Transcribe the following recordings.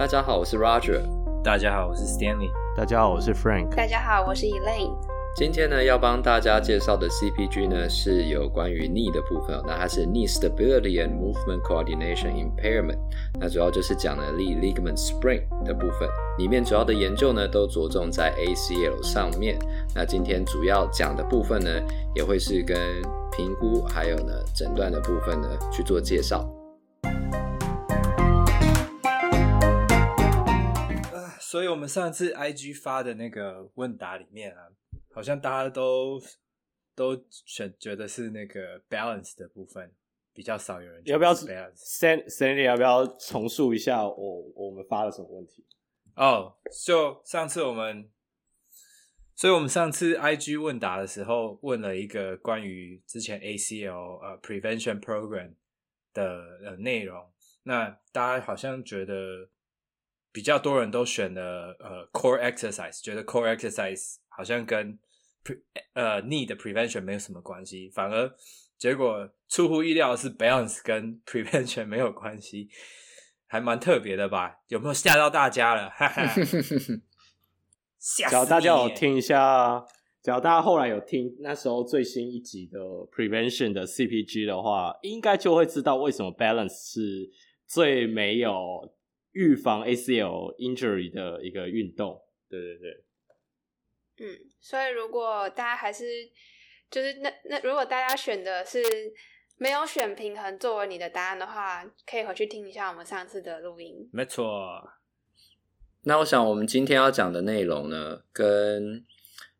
大家好，我是 Roger。大家好，我是 Stanley。大家好，我是 Frank。大家好，我是 Elaine。今天呢，要帮大家介绍的 CPG 呢，是有关于 knee 的部分。那它是 knee stability and movement coordination impairment。那主要就是讲了 knee ligament sprain 的部分。里面主要的研究呢，都着重在 ACL 上面。那今天主要讲的部分呢，也会是跟评估还有呢诊断的部分呢去做介绍。所以我们上次 IG 发的那个问答里面啊，好像大家都都选觉得是那个 balance 的部分比较少有人。要不要 Stanley 要不要重述一下我我们发了什么问题？哦，就上次我们，所以我们上次 IG 问答的时候问了一个关于之前 ACL 呃 prevention program 的呃内容，那大家好像觉得。比较多人都选了呃 core exercise，觉得 core exercise 好像跟 pre 呃 knee 的 prevention 没有什么关系，反而结果出乎意料的是 balance 跟 prevention 没有关系，还蛮特别的吧？有没有吓到大家了？哈哈，只要大家有听一下，只要大家后来有听那时候最新一集的 prevention 的 CPG 的话，应该就会知道为什么 balance 是最没有。预防 ACL injury 的一个运动，对对对，嗯，所以如果大家还是就是那那如果大家选的是没有选平衡作为你的答案的话，可以回去听一下我们上次的录音。没错。那我想我们今天要讲的内容呢，跟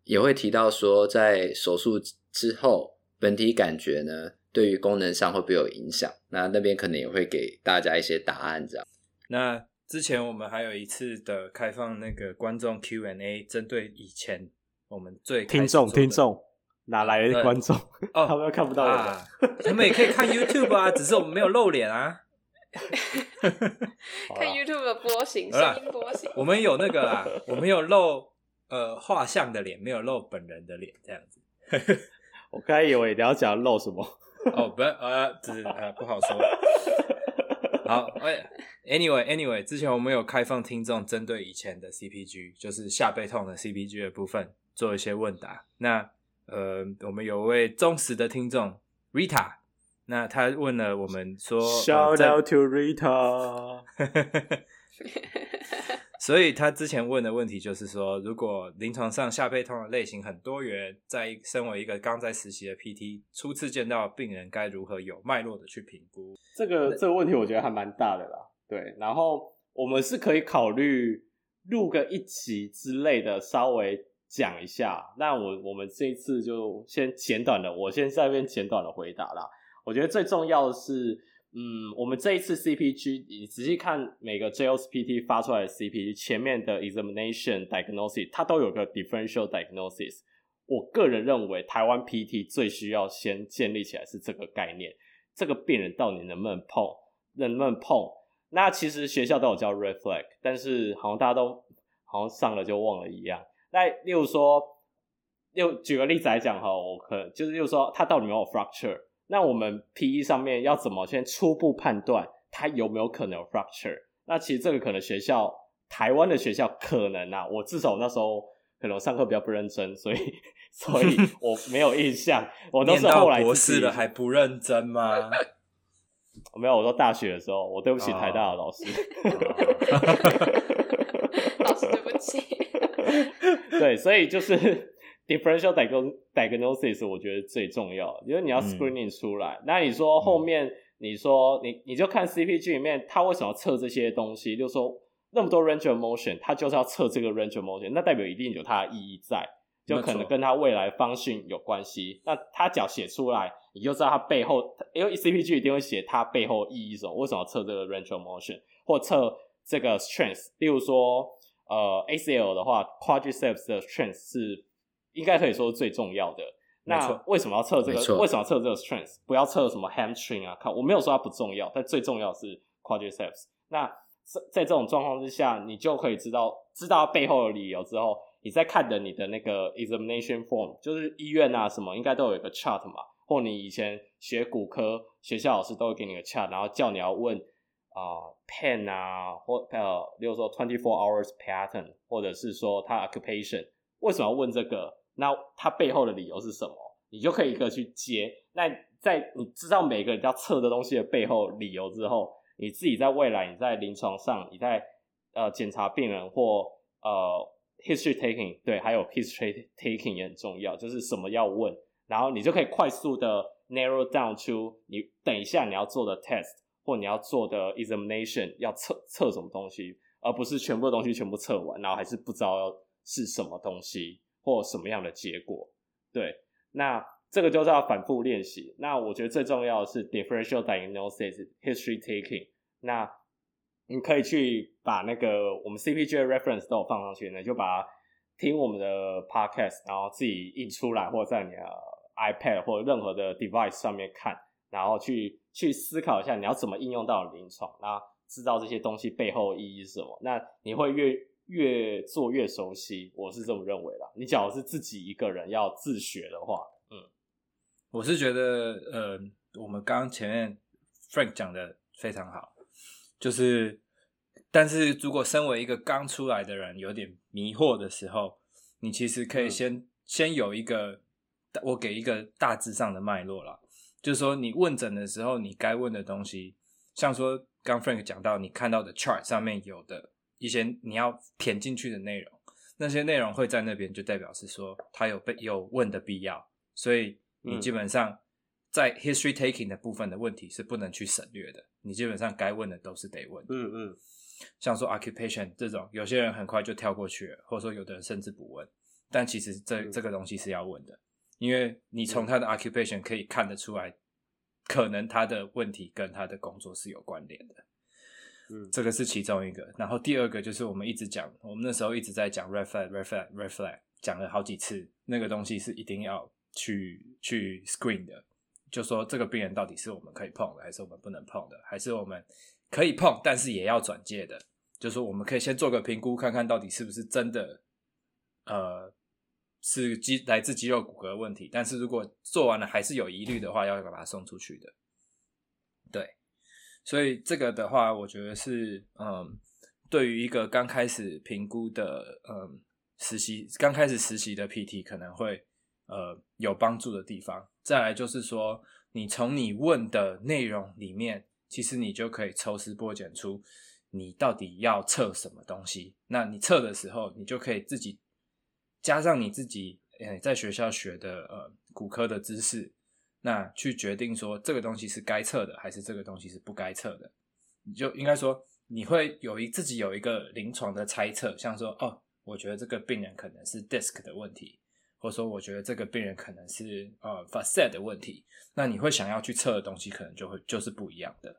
也会提到说，在手术之后本体感觉呢，对于功能上会不会有影响？那那边可能也会给大家一些答案，这样。那之前我们还有一次的开放那个观众 Q&A，针对以前我们最听众听众哪来的观众？哦，他们又看不到我们，啊，他们也可以看 YouTube 啊，只是我们没有露脸啊。看 YouTube 的波形，声音波形。我们有那个啊，我们有露呃画像的脸，没有露本人的脸，这样子。我刚才以为你要讲露什么？哦，不，呃，只是呃不好说。好，哎，Anyway，Anyway，之前我们有开放听众针对以前的 CPG，就是下背痛的 CPG 的部分做一些问答。那呃，我们有位忠实的听众 Rita，那他问了我们说，Shout out to Rita。所以他之前问的问题就是说，如果临床上下背痛的类型很多元，在身为一个刚在实习的 PT，初次见到病人该如何有脉络的去评估？这个这个问题我觉得还蛮大的啦。对，然后我们是可以考虑录个一期之类的，稍微讲一下。那我我们这一次就先简短的，我先在这边简短的回答啦。我觉得最重要的是。嗯，我们这一次 CPG，你仔细看每个 JOSPT 发出来的 CPG 前面的 examination diagnosis，它都有个 differential diagnosis。我个人认为，台湾 PT 最需要先建立起来是这个概念：这个病人到底能不能碰，能不能碰？那其实学校都有教 red flag，但是好像大家都好像上了就忘了一样。那例如说，又举个例子来讲哈，我可就是又说，他到底有没有 fracture？那我们 PE 上面要怎么先初步判断它有没有可能有 fracture？那其实这个可能学校台湾的学校可能啊，我至少那时候可能上课比较不认真，所以所以 我没有印象。我都是后来博士了还不认真吗？没有，我说大学的时候，我对不起台大的老师。老师对不起。对，所以就是。Differential diagnosis 我觉得最重要，因为你要 screening 出来。嗯、那你说后面，你说你你就看 CPG 里面，他为什么要测这些东西？就是说那么多 range of motion，他就是要测这个 range of motion，那代表一定有它的意义在，就可能跟他未来方向有关系。那他脚写出来，你就知道他背后，因为 CPG 一定会写他背后意义什么，为什么要测这个 range of motion，或测这个 strength。例如说，呃，ACL 的话，quadriceps 的 strength 是。应该可以说是最重要的。那为什么要测这个？为什么要测这个 strength？不要测什么 hamstring 啊？看，我没有说它不重要，但最重要的是 quadriceps。那在在这种状况之下，你就可以知道知道背后的理由之后，你在看的你的那个 examination form，就是医院啊什么应该都有一个 chart 嘛，或你以前学骨科学校老师都会给你个 chart，然后叫你要问啊啊、呃、pain 啊，或呃，例如说 twenty four hours pattern，或者是说他 occupation，为什么要问这个？那他背后的理由是什么？你就可以一个去接。那在你知道每个人要测的东西的背后理由之后，你自己在未来你在临床上，你在呃检查病人或呃 history taking，对，还有 history taking 也很重要，就是什么要问，然后你就可以快速的 narrow down to 你等一下你要做的 test 或你要做的 examination 要测测什么东西，而不是全部的东西全部测完，然后还是不知道是什么东西或什么样的结果。对，那。这个就是要反复练习。那我觉得最重要的是 differential diagnosis, history taking。那你可以去把那个我们 CPG reference 都有放上去，呢就把听我们的 podcast，然后自己印出来，或在你的 iPad 或任何的 device 上面看，然后去去思考一下你要怎么应用到临床，那知道这些东西背后意义是什么。那你会越越做越熟悉，我是这么认为啦。你假如是自己一个人要自学的话，我是觉得，呃，我们刚刚前面 Frank 讲的非常好，就是，但是如果身为一个刚出来的人有点迷惑的时候，你其实可以先、嗯、先有一个，我给一个大致上的脉络啦，就是说你问诊的时候，你该问的东西，像说刚 Frank 讲到，你看到的 chart 上面有的一些你要填进去的内容，那些内容会在那边，就代表是说他有被有问的必要，所以。你基本上在 history taking 的部分的问题是不能去省略的，你基本上该问的都是得问。嗯嗯，像说 occupation 这种，有些人很快就跳过去了，或者说有的人甚至不问。但其实这这个东西是要问的，因为你从他的 occupation 可以看得出来，可能他的问题跟他的工作是有关联的。这个是其中一个。然后第二个就是我们一直讲，我们那时候一直在讲 red flag red flag red flag，讲了好几次，那个东西是一定要。去去 screen 的，就说这个病人到底是我们可以碰的，还是我们不能碰的，还是我们可以碰，但是也要转介的。就说我们可以先做个评估，看看到底是不是真的，呃，是肌来自肌肉骨骼问题。但是如果做完了还是有疑虑的话，要把它送出去的。对，所以这个的话，我觉得是，嗯，对于一个刚开始评估的，嗯，实习刚开始实习的 PT 可能会。呃，有帮助的地方。再来就是说，你从你问的内容里面，其实你就可以抽丝剥茧出你到底要测什么东西。那你测的时候，你就可以自己加上你自己诶在学校学的呃骨科的知识，那去决定说这个东西是该测的，还是这个东西是不该测的。你就应该说，你会有一自己有一个临床的猜测，像说哦，我觉得这个病人可能是 disc 的问题。或者说，我觉得这个病人可能是呃 facet 的问题，那你会想要去测的东西，可能就会就是不一样的。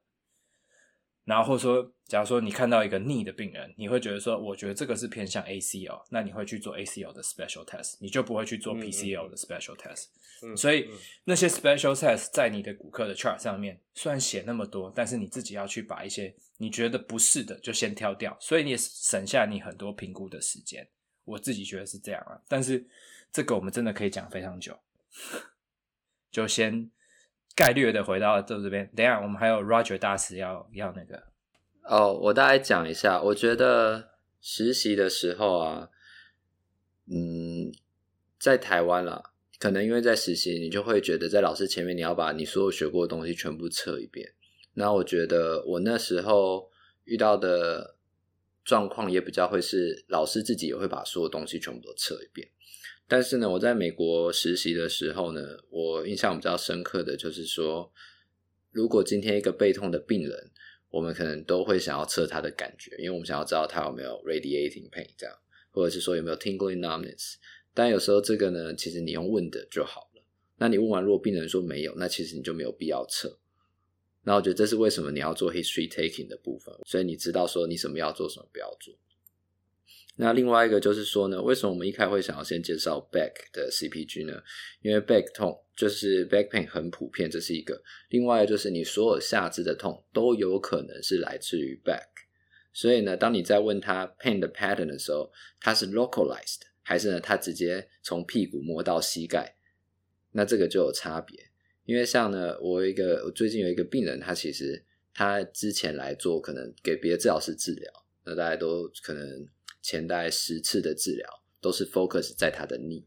然后或者说，假如说你看到一个 knee 的病人，你会觉得说，我觉得这个是偏向 ACL，那你会去做 ACL 的 special test，你就不会去做 PCL 的 special test。嗯嗯。所以那些 special test 在你的骨科的 chart 上面，虽然写那么多，但是你自己要去把一些你觉得不是的就先挑掉，所以你也省下你很多评估的时间。我自己觉得是这样啊，但是。这个我们真的可以讲非常久，就先概略的回到这这边。等一下我们还有 Roger 大师要要那个哦，我大概讲一下。我觉得实习的时候啊，嗯，在台湾啦，可能因为在实习，你就会觉得在老师前面你要把你所有学过的东西全部测一遍。那我觉得我那时候遇到的状况也比较会是老师自己也会把所有东西全部都测一遍。但是呢，我在美国实习的时候呢，我印象比较深刻的就是说，如果今天一个背痛的病人，我们可能都会想要测他的感觉，因为我们想要知道他有没有 radiating pain 这样，或者是说有没有 tingling numbness。但有时候这个呢，其实你用问的就好了。那你问完，如果病人说没有，那其实你就没有必要测。那我觉得这是为什么你要做 history taking 的部分，所以你知道说你什么要做，什么不要做。那另外一个就是说呢，为什么我们一开始会想要先介绍 back 的 CPG 呢？因为 back 痛就是 back pain 很普遍，这是一个。另外就是你所有下肢的痛都有可能是来自于 back，所以呢，当你在问他 pain 的 pattern 的时候，它是 localized 还是呢，他直接从屁股摸到膝盖？那这个就有差别。因为像呢，我有一个我最近有一个病人，他其实他之前来做可能给别的治疗师治疗，那大家都可能前大概十次的治疗都是 focus 在他的 knee，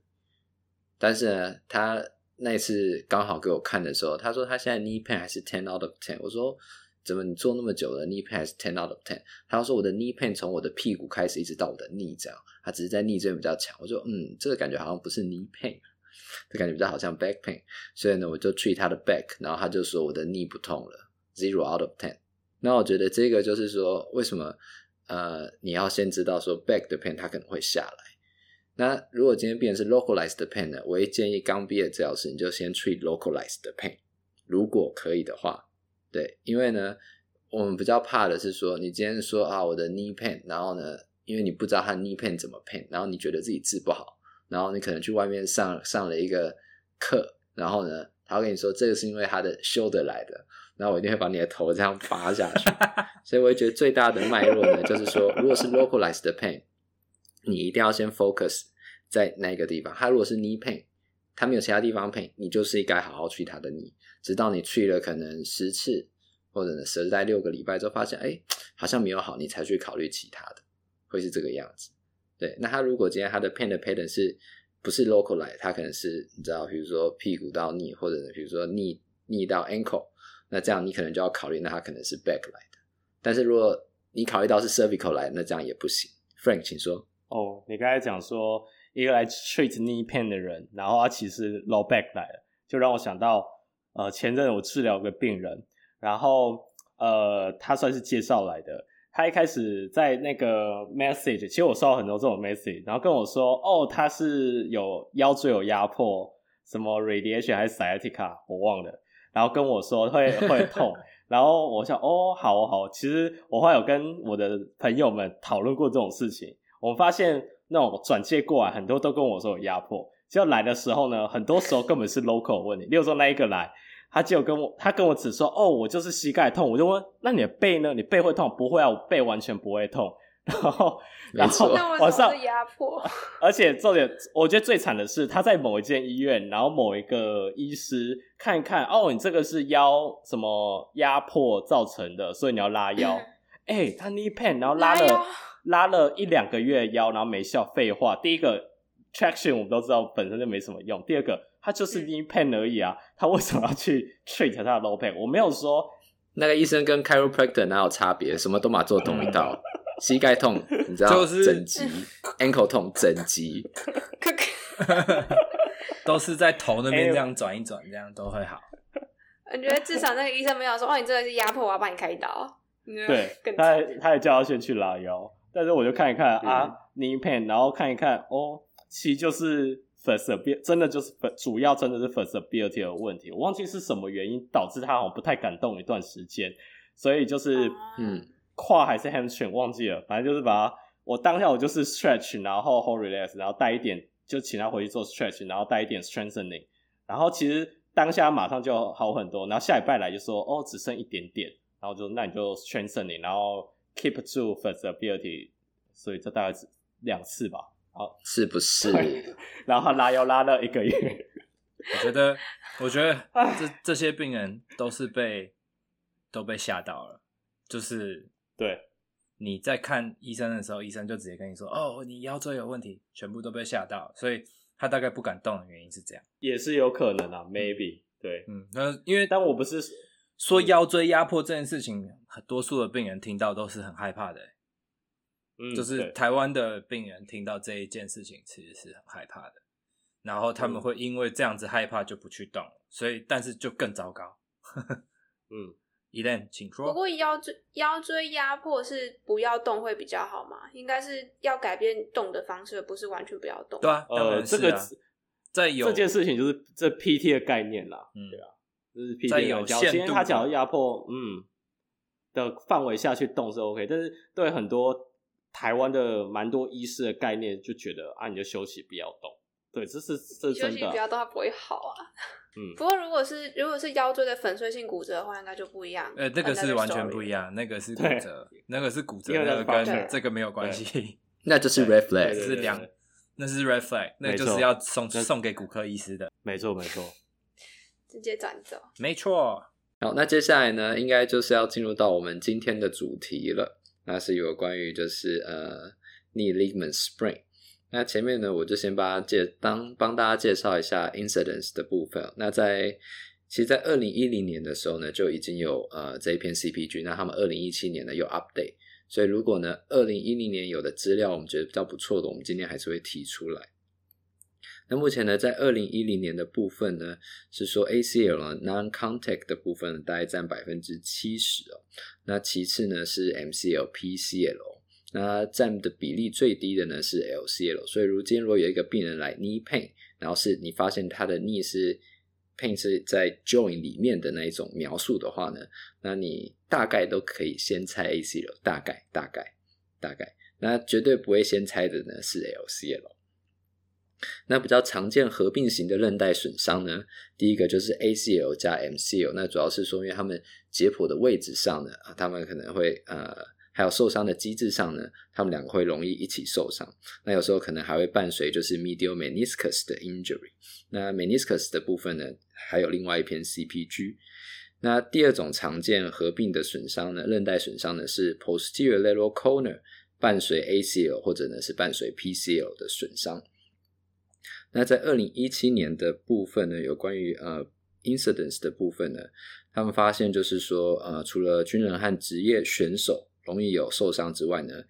但是呢，他那次刚好给我看的时候，他说他现在 knee pain 还是 ten out of ten，我说怎么你做那么久了 knee pain 还是 ten out of ten？他说我的 knee pain 从我的屁股开始一直到我的 knee 这样，他只是在 knee 这边比较强，我说嗯，这个感觉好像不是 knee pain。这感觉比较好像 back pain，所以呢，我就 treat 他的 back，然后他就说我的 knee 不痛了，zero out of ten。那我觉得这个就是说，为什么呃，你要先知道说 back 的 pain 它可能会下来。那如果今天病人是 localized 的 pain 呢，我会建议刚毕业治疗师你就先 treat localized 的 pain，如果可以的话，对，因为呢，我们比较怕的是说，你今天说啊我的 knee pain，然后呢，因为你不知道他 knee pain 怎么 pain，然后你觉得自己治不好。然后你可能去外面上上了一个课，然后呢，他会跟你说这个是因为他的 shoulder 来的，然后我一定会把你的头这样拔下去。所以我会觉得最大的脉络呢，就是说，如果是 localized pain，你一定要先 focus 在那个地方。他如果是 knee pain，他没有其他地方 pain，你就是应该好好去他的 knee，直到你去了可能十次或者呢十在六个礼拜之后，发现哎好像没有好，你才去考虑其他的，会是这个样子。对，那他如果今天他的 pain 的 pattern 是不是 local 来，他可能是你知道，比如说屁股到 knee，或者比如说 knee knee 到 ankle，那这样你可能就要考虑，那他可能是 back 来的。但是如果你考虑到是 cervical 来，那这样也不行。Frank，请说。哦，你刚才讲说一个来 treat knee pain 的人，然后他其实 low back 来了，就让我想到呃前阵我治疗个病人，然后呃他算是介绍来的。他一开始在那个 message，其实我收到很多这种 message，然后跟我说，哦，他是有腰椎有压迫，什么 radiation 还是 sciatica，我忘了，然后跟我说会 会痛，然后我想，哦，好好，其实我后来有跟我的朋友们讨论过这种事情，我们发现那种转介过来很多都跟我说有压迫，结果来的时候呢，很多时候根本是 local 问题，例如说那一个来。他就跟我，他跟我只说，哦，我就是膝盖痛。我就问，那你的背呢？你背会痛？不会啊，我背完全不会痛。然后，然后晚上压迫。而且重点，我觉得最惨的是，他在某一间医院，然后某一个医师看一看，哦，你这个是腰什么压迫造成的，所以你要拉腰。哎、欸，他 knee pain，然后拉了拉，拉了一两个月腰，然后没效。废话，第一个 traction 我们都知道本身就没什么用。第二个。他就是 knee pain 而已啊，他为什么要去 treat 他的 low pain？我没有说那个医生跟 chiropractor 哪有差别，什么都嘛做同一道。膝盖痛，你知道，就是整集；ankle 痛，整集，都是在头那边这样转一转，这样都会好。我觉得至少那个医生没有说哦，你这个是压迫，我要帮你开刀。对，他他也叫他先去拉腰，但是我就看一看啊 knee pain，然后看一看哦，其实就是。feasibility 真的就是主要真的是 feasibility 的问题，我忘记是什么原因导致他好像不太敢动一段时间，所以就是嗯，胯还是 hamstring 忘记了，反正就是把它我当下我就是 stretch，然后 hold relax，然后带一点就请他回去做 stretch，然后带一点 strengthening，然后其实当下马上就好很多，然后下礼拜来就说哦只剩一点点，然后就那你就 strengthening，然后 keep to feasibility，所以这大概是两次吧。好，是不是？然后他拉腰拉了一个月。我觉得，我觉得这这些病人都是被都被吓到了。就是对，你在看医生的时候，医生就直接跟你说：“哦，你腰椎有问题。”全部都被吓到，所以他大概不敢动的原因是这样，也是有可能啊，maybe。对，嗯，那因为但我不是说腰椎压迫这件事情，很多数的病人听到都是很害怕的。嗯，就是台湾的病人听到这一件事情，其实是很害怕的，然后他们会因为这样子害怕就不去动，所以但是就更糟糕。嗯，Elaine，请说。不过腰椎腰椎压迫是不要动会比较好吗？应该是要改变动的方式，不是完全不要动。对啊，呃，这个在有这件事情就是这 PT 的概念啦。嗯，对啊，就是 PT 的有限度，他讲压迫，嗯的范围下去动是 OK，但是对很多。台湾的蛮多医师的概念就觉得啊，你就休息不要动，对，这是这是真的。休息不要动，它不会好啊。嗯，不过如果是如果是腰椎的粉碎性骨折的话，应该就不一样。呃，那个是完全不一样，那个是骨折，那个是骨折，那个跟这个没有关系。那就是 red flag，是两，那是 red flag，那就是要送送给骨科医师的。没错没错，直接转走。没错。好，那接下来呢，应该就是要进入到我们今天的主题了，那是有关于就是呃 knee ligament sprain。那前面呢，我就先帮介当帮大家介绍一下 incidence 的部分。那在其实，在二零一零年的时候呢，就已经有呃这一篇 CPG，那他们二零一七年呢有 update。所以如果呢二零一零年有的资料我们觉得比较不错的，我们今天还是会提出来。那目前呢，在二零一零年的部分呢，是说 ACL non-contact 的部分大概占百分之七十哦。那其次呢是 MCL、PCL。那占的比例最低的呢是 LCL，所以如今如果有一个病人来 knee pain，然后是你发现他的 knee 是 pain 是在 joint 里面的那一种描述的话呢，那你大概都可以先猜 ACL，大概大概大概，那绝对不会先猜的呢是 LCL。那比较常见合并型的韧带损伤呢，第一个就是 ACL 加 MCL，那主要是说因为他们解剖的位置上呢，啊，他们可能会呃。还有受伤的机制上呢，他们两个会容易一起受伤。那有时候可能还会伴随就是 medial meniscus 的 injury。那 meniscus 的部分呢，还有另外一篇 CPG。那第二种常见合并的损伤呢，韧带损伤呢是 posterior lateral corner 伴随 ACL 或者呢是伴随 PCL 的损伤。那在二零一七年的部分呢，有关于呃 incidence 的部分呢，他们发现就是说呃，除了军人和职业选手。容易有受伤之外呢，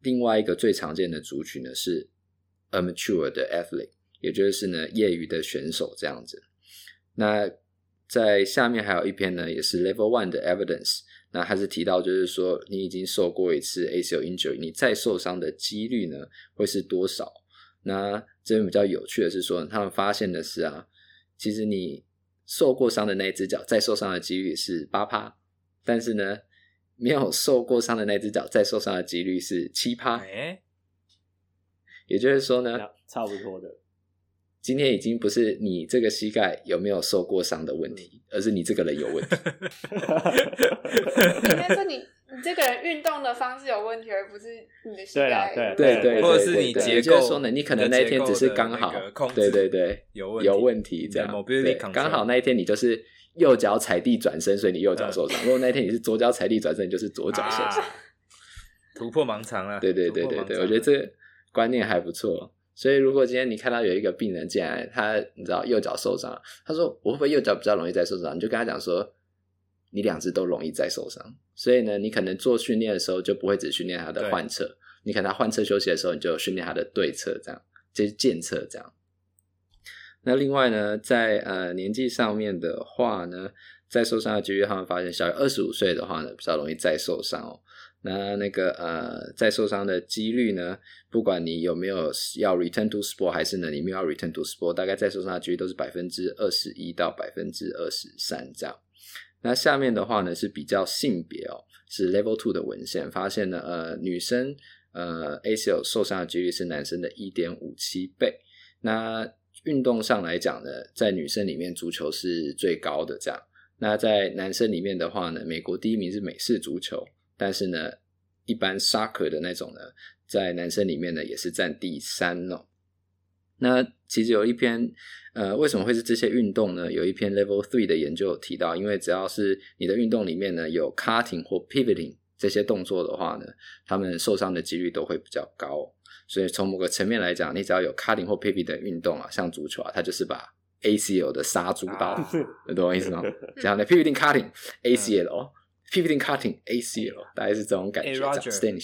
另外一个最常见的族群呢是 amateur 的 athlete，也就是呢业余的选手这样子。那在下面还有一篇呢，也是 level one 的 evidence，那还是提到就是说你已经受过一次 ACL injury，你再受伤的几率呢会是多少？那这边比较有趣的是说，他们发现的是啊，其实你受过伤的那一只脚再受伤的几率是八趴，但是呢。没有受过伤的那只脚再受伤的几率是七趴，欸，也就是说呢，差不多的。今天已经不是你这个膝盖有没有受过伤的问题，而是你这个人有问题。应该说你你这个人运动的方式有问题，而不是你的膝盖。对对对，或者是你结构说呢，你可能那一天只是刚好，对对对，有有问题这样，刚好那一天你就是。右脚踩地转身，所以你右脚受伤。如果那天你是左脚踩地转身，你就是左脚受伤。突破盲肠了。对对对对对，我觉得这个观念还不错。所以如果今天你看到有一个病人进来，他你知道右脚受伤，他说我会不会右脚比较容易再受伤？你就跟他讲说，你两只都容易再受伤。所以呢，你可能做训练的时候就不会只训练他的患侧，你可能他患侧休息的时候，你就训练他的对侧，这样就是健侧这样。那另外呢，在呃年纪上面的话呢，再受伤的几率，他们发现小于二十五岁的话呢，比较容易再受伤哦。那那个呃再受伤的几率呢，不管你有没有要 return to sport，还是呢你没有要 return to sport，大概再受伤的几率都是百分之二十一到百分之二十三这样。那下面的话呢是比较性别哦，是 level two 的文献发现呢，呃女生呃 ACL 受伤的几率是男生的一点五七倍。那运动上来讲呢，在女生里面足球是最高的，这样。那在男生里面的话呢，美国第一名是美式足球，但是呢，一般 soccer 的那种呢，在男生里面呢也是占第三哦。那其实有一篇，呃，为什么会是这些运动呢？有一篇 Level Three 的研究有提到，因为只要是你的运动里面呢有 cutting 或 pivoting 这些动作的话呢，他们受伤的几率都会比较高。所以从某个层面来讲，你只要有 cutting 或 pivot 的运动啊，像足球啊，它就是把 ACL 的杀猪刀，你懂我意思吗？这样的 pivoting cutting ACL，pivoting cutting ACL，大概是这种感觉。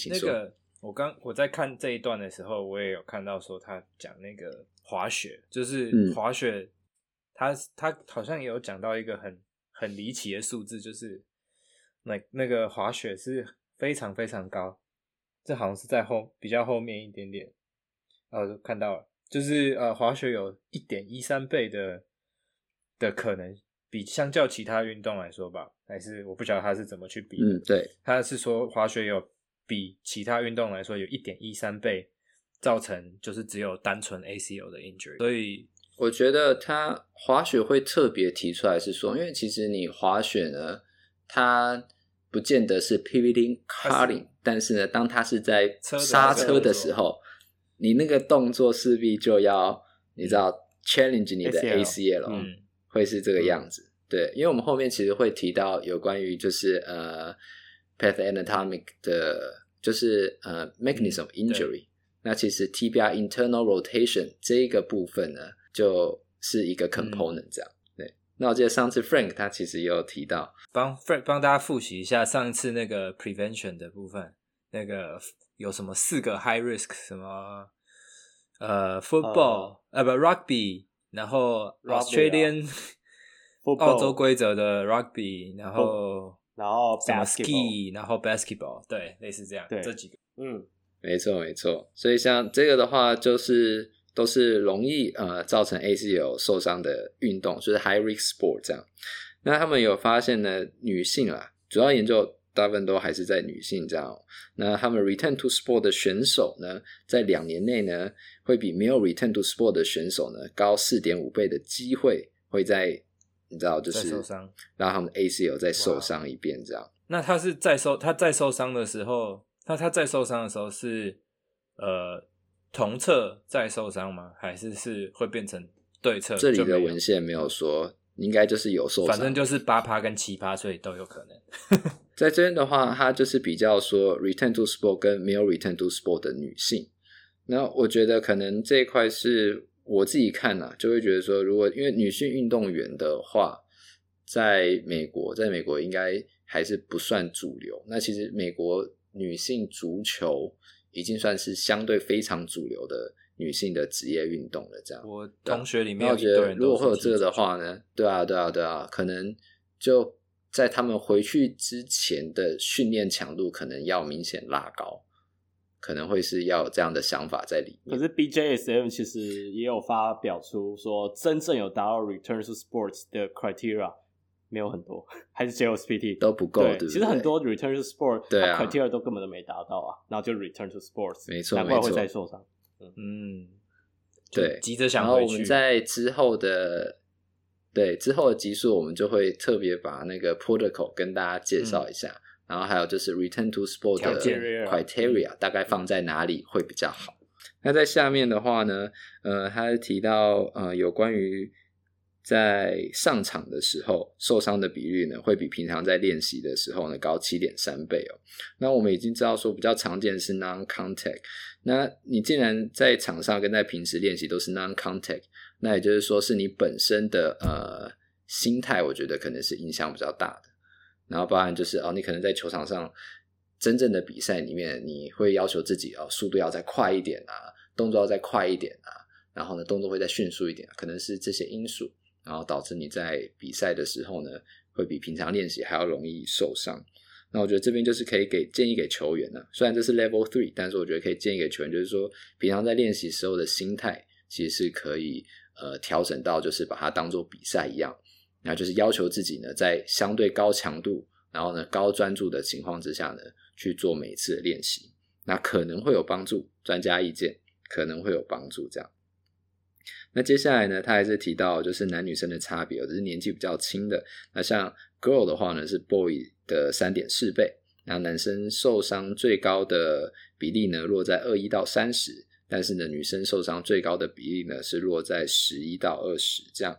那个我刚我在看这一段的时候，我也有看到说他讲那个滑雪，就是滑雪，嗯、他他好像也有讲到一个很很离奇的数字，就是那那个滑雪是非常非常高。这好像是在后比较后面一点点，呃，看到了，就是呃，滑雪有一点一三倍的的可能，比相较其他运动来说吧，还是我不晓得他是怎么去比。嗯，对，他是说滑雪有比其他运动来说有一点一三倍造成就是只有单纯 ACL 的 injury，所以我觉得他滑雪会特别提出来是说，因为其实你滑雪呢，它。不见得是 pivoting cutting，但是呢，当它是在刹车的时候，你那个动作势必就要你知道 challenge 你的 ACL，嗯会是这个样子。对，因为我们后面其实会提到有关于就是呃 pathanatomic 的，就是呃 mechanism of injury、嗯。那其实 TBI internal rotation 这一个部分呢，就是一个 component 这样。那我记得上次 Frank 他其实也有提到，帮 Frank 帮大家复习一下上一次那个 prevention 的部分，那个有什么四个 high risk 什么呃 football 呃、uh, 不 rugby，然后 Australian。澳洲规则的 rugby，然后然后什么 ski，然后 basketball，对，类似这样，对，这几个，嗯，没错没错。所以像这个的话，就是都是容易呃造成 ACL 受伤的运动，就是 high risk sport 这样。那他们有发现呢，女性啊，主要研究大部分都还是在女性这样。那他们 return to sport 的选手呢，在两年内呢，会比没有 return to sport 的选手呢高四点五倍的机会会在。你知道，就是受伤让他们 ACL 再受伤一遍，这样。那他是再受他再受伤的时候，那他再受伤的时候是呃同侧再受伤吗？还是是会变成对侧？这里的文献没有说，应该就是有受伤，反正就是八趴跟七趴，所以都有可能。在这边的话，它就是比较说 return to sport 跟没有 return to sport 的女性。那我觉得可能这一块是。我自己看啊，就会觉得说，如果因为女性运动员的话，在美国，在美国应该还是不算主流。那其实美国女性足球已经算是相对非常主流的女性的职业运动了。这样，我同学里面，我觉得如果会有这个的话呢，对啊，对啊，对啊，可能就在他们回去之前的训练强度可能要明显拉高。可能会是要有这样的想法在里面。可是 BJSM 其实也有发表出说，真正有达到 return to sports 的 criteria 没有很多，还是 JSPT 都不够。对，对，其实很多 return to sport 对啊，criteria 都根本都没达到啊，然后就 return to sports，没错，难怪会再受伤。嗯，对，急着想回去。然后我们在之后的对之后的集数，我们就会特别把那个 protocol 跟大家介绍一下。嗯然后还有就是 return to sport 的 criteria 大概放在哪里会比较好？那在下面的话呢，呃，他提到呃有关于在上场的时候受伤的比率呢，会比平常在练习的时候呢高七点三倍哦。那我们已经知道说比较常见的是 non-contact，那你既然在场上跟在平时练习都是 non-contact，那也就是说是你本身的呃心态，我觉得可能是影响比较大的。然后包含就是哦，你可能在球场上真正的比赛里面，你会要求自己哦，速度要再快一点啊，动作要再快一点啊，然后呢，动作会再迅速一点，可能是这些因素，然后导致你在比赛的时候呢，会比平常练习还要容易受伤。那我觉得这边就是可以给建议给球员呢，虽然这是 Level Three，但是我觉得可以建议给球员，就是说平常在练习时候的心态，其实是可以呃调整到，就是把它当做比赛一样。那就是要求自己呢，在相对高强度，然后呢高专注的情况之下呢，去做每一次的练习，那可能会有帮助。专家意见可能会有帮助。这样，那接下来呢，他还是提到就是男女生的差别，就是年纪比较轻的，那像 girl 的话呢是 boy 的三点四倍，然后男生受伤最高的比例呢落在二一到三十，但是呢女生受伤最高的比例呢是落在十一到二十这样。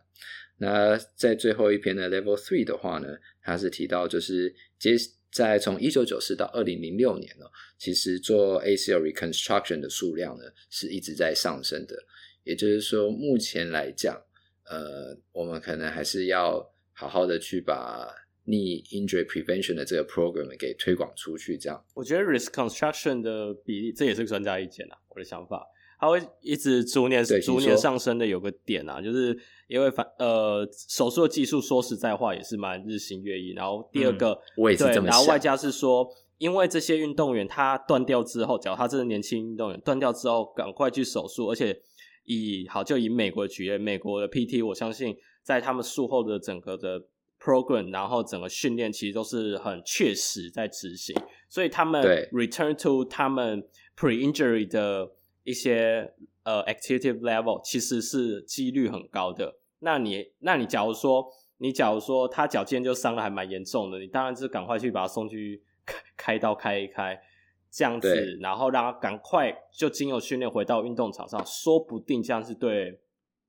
那在最后一篇的 Level Three 的话呢，他是提到就是接在从一九九四到二零零六年呢，其实做 ACL reconstruction 的数量呢是一直在上升的。也就是说，目前来讲，呃，我们可能还是要好好的去把 knee injury prevention 的这个 program 给推广出去。这样，我觉得 reconstruction 的比例，这也是个专家意见啊，我的想法，它会一直逐年逐年上升的。有个点啊，就是。因为反呃手术的技术说实在话也是蛮日新月异，然后第二个、嗯、我也是这么想，然后外加是说，因为这些运动员他断掉之后，只要他真的年轻运动员断掉之后赶快去手术，而且以好就以美国的举例，美国的 PT 我相信在他们术后的整个的 program，然后整个训练其实都是很确实在执行，所以他们 return to 他们 pre-injury 的一些。呃，activity level 其实是几率很高的。那你，那你假如说，你假如说他脚尖就伤的还蛮严重的，你当然是赶快去把他送去开开刀开一开，这样子，然后让他赶快就经由训练回到运动场上，说不定这样是对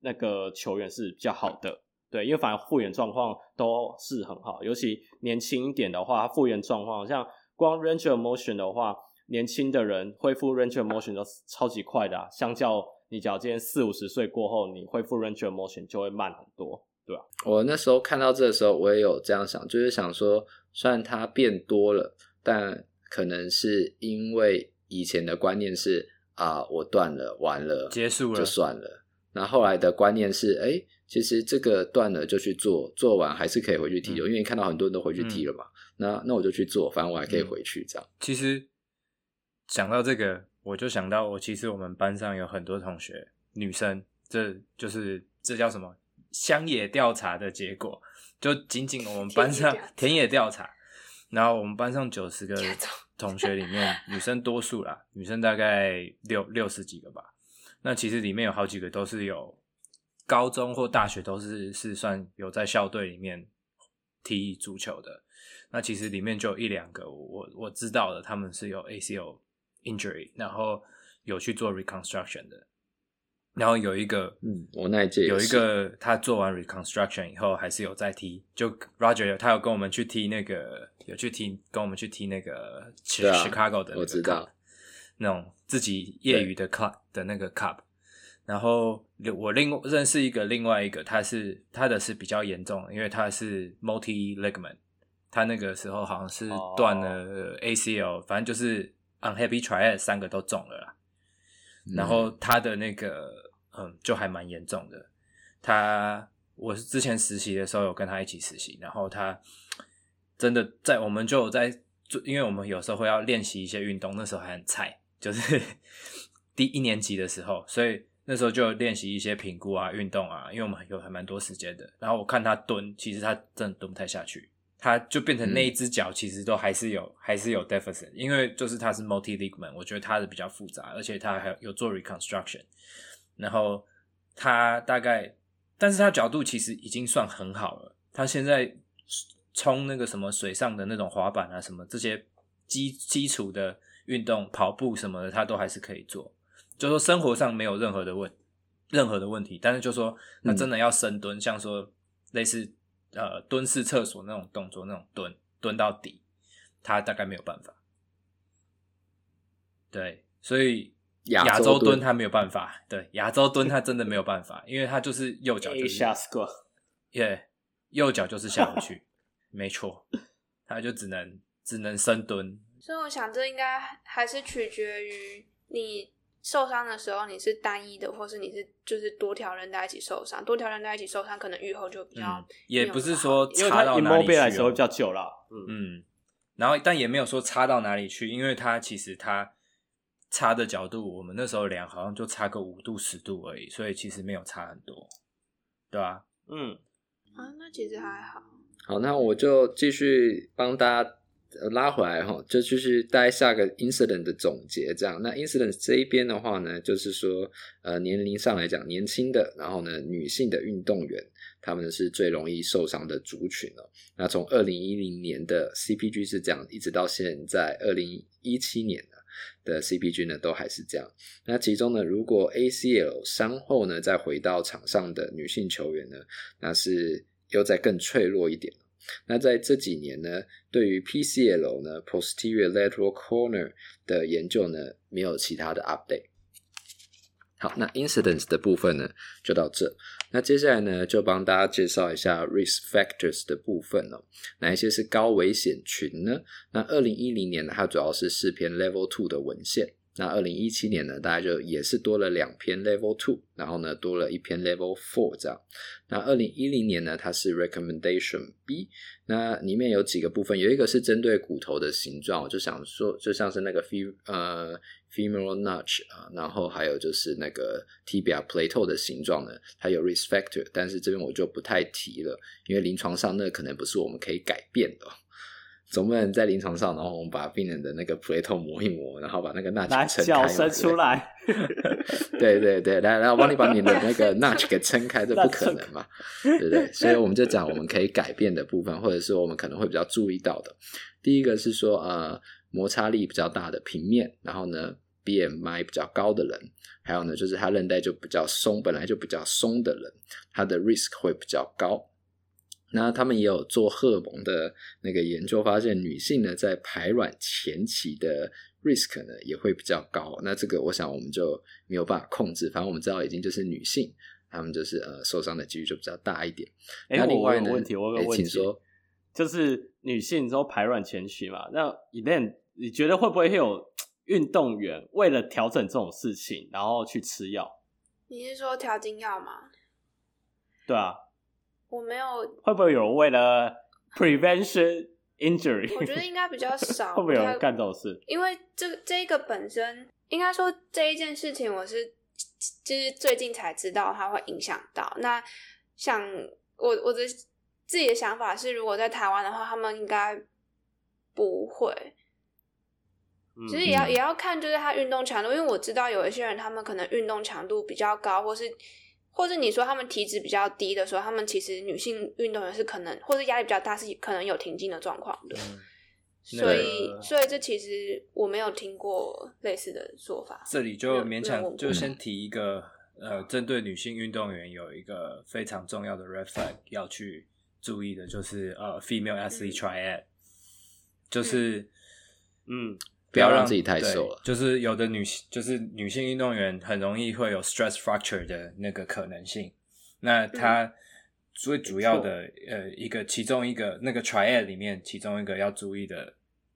那个球员是比较好的。对，因为反而复原状况都是很好，尤其年轻一点的话，复原状况像光 range of motion 的话，年轻的人恢复 range of motion 都超级快的啊，相较你只要今天四五十岁过后，你恢复 range of motion 就会慢很多，对吧？我那时候看到这个时候，我也有这样想，就是想说，虽然它变多了，但可能是因为以前的观念是啊，我断了，完了，结束了，就算了。那后来的观念是，哎，其实这个断了就去做，做完还是可以回去踢球，嗯、因为看到很多人都回去踢了嘛。嗯、那那我就去做，反正我还可以回去这样。其实想到这个，我就想到我其实我们班上有很多同学女生，这就是这叫什么乡野调查的结果，就仅仅我们班上田野调查，然后我们班上九十个 同学里面，女生多数啦，女生大概六六十几个吧。那其实里面有好几个都是有高中或大学都是是算有在校队里面踢足球的。那其实里面就有一两个我我知道的，他们是有 ACL injury，然后有去做 reconstruction 的。然后有一个，嗯，我那一届有一个他做完 reconstruction 以后还是有在踢，就 Roger 他有跟我们去踢那个有去踢跟我们去踢那个 Chicago 的那个，我知道。那种自己业余的 club 的那个 cup，然后我另认识一个另外一个，他是他的是比较严重的，因为他是 multi ligament，他那个时候好像是断了 ACL，、oh. 反正就是 unhappy triad 三个都中了啦。然后他的那个嗯就还蛮严重的，他我是之前实习的时候有跟他一起实习，然后他真的在我们就有在做，因为我们有时候会要练习一些运动，那时候还很菜。就是 第一年级的时候，所以那时候就练习一些评估啊、运动啊，因为我们有还蛮多时间的。然后我看他蹲，其实他真的蹲不太下去，他就变成那一只脚其实都还是有、嗯、还是有 deficit，因为就是他是 multi ligament，我觉得他的比较复杂，而且他还有做 reconstruction。然后他大概，但是他角度其实已经算很好了。他现在冲那个什么水上的那种滑板啊，什么这些基基础的。运动跑步什么的，他都还是可以做，就说生活上没有任何的问任何的问题，但是就说他真的要深蹲，像说类似呃蹲式厕所那种动作，那种蹲蹲到底，他大概没有办法。对，所以亚洲蹲他没有办法，对，亚洲蹲他真的没有办法，因为他就是右脚就是下耶，yeah, 右脚就是下不去，没错，他就只能只能深蹲。所以我想，这应该还是取决于你受伤的时候，你是单一的，或是你是就是多条韧带一起受伤。多条韧带一起受伤，可能愈后就比较、嗯、也不是说差到哪里去，的时候比较久了。嗯嗯，然后但也没有说差到哪里去，因为他其实它差的角度，我们那时候量好像就差个五度十度而已，所以其实没有差很多，对吧、啊？嗯，啊，那其实还好。好，那我就继续帮大家。拉回来哈，就继续带下个 incident 的总结，这样。那 incident 这一边的话呢，就是说，呃，年龄上来讲，年轻的，然后呢，女性的运动员，他们是最容易受伤的族群哦。那从二零一零年的 CPG 是这样，一直到现在二零一七年的 CPG 呢，都还是这样。那其中呢，如果 ACL 伤后呢，再回到场上的女性球员呢，那是又再更脆弱一点。那在这几年呢，对于 PCL 呢 posterior lateral corner 的研究呢，没有其他的 update。好，那 incidence 的部分呢，就到这。那接下来呢，就帮大家介绍一下 risk factors 的部分哦。哪一些是高危险群呢？那二零一零年呢，它主要是四篇 level two 的文献。那二零一七年呢，大概就也是多了两篇 Level Two，然后呢多了一篇 Level Four 这样。那二零一零年呢，它是 Recommendation B，那里面有几个部分，有一个是针对骨头的形状，我就想说，就像是那个 fem 呃 Femoral Notch 啊，然后还有就是那个 Tibia Plateau 的形状呢，它有 Risk Factor，但是这边我就不太提了，因为临床上那可能不是我们可以改变的。总不能在临床上，然后我们把病人的那个 plateau 磨一磨，然后把那个 notch 撑开，脚伸出来。对对对，来来，我帮你把你的那个 notch 给撑开，这不可能嘛？对不对？所以我们就讲我们可以改变的部分，或者是我们可能会比较注意到的。第一个是说，呃，摩擦力比较大的平面，然后呢，BMI 比较高的人，还有呢，就是他韧带就比较松，本来就比较松的人，他的 risk 会比较高。那他们也有做荷尔蒙的那个研究，发现女性呢在排卵前期的 risk 呢也会比较高。那这个我想我们就没有办法控制，反正我们知道已经就是女性，她们就是呃受伤的几率就比较大一点。哎、欸，那另外呢，我有问题，我有个问题，请说，就是女性说排卵前期嘛，那 Elaine 你觉得会不会有运动员为了调整这种事情，然后去吃药？你是说调经药吗？对啊。我没有，会不会有人为了 prevention injury？我觉得应该比较少。会不会有人干这种事？因为这这个本身，应该说这一件事情，我是就是最近才知道它会影响到。那像我我的自己的想法是，如果在台湾的话，他们应该不会。其实也要也要看，就是他运动强度，因为我知道有一些人，他们可能运动强度比较高，或是。或者你说他们体脂比较低的时候，他们其实女性运动员是可能，或者压力比较大，是可能有停经的状况的。嗯、所以，所以这其实我没有听过类似的说法。这里就勉强就先提一个，呃，针对女性运动员有一个非常重要的 red flag 要去注意的，就是呃，female athlete triad，、嗯、就是嗯。不要让自己太瘦了。就是有的女性，就是女性运动员很容易会有 stress fracture 的那个可能性。那她最主要的、嗯、呃一个其中一个那个 triad 里面，其中一个要注意的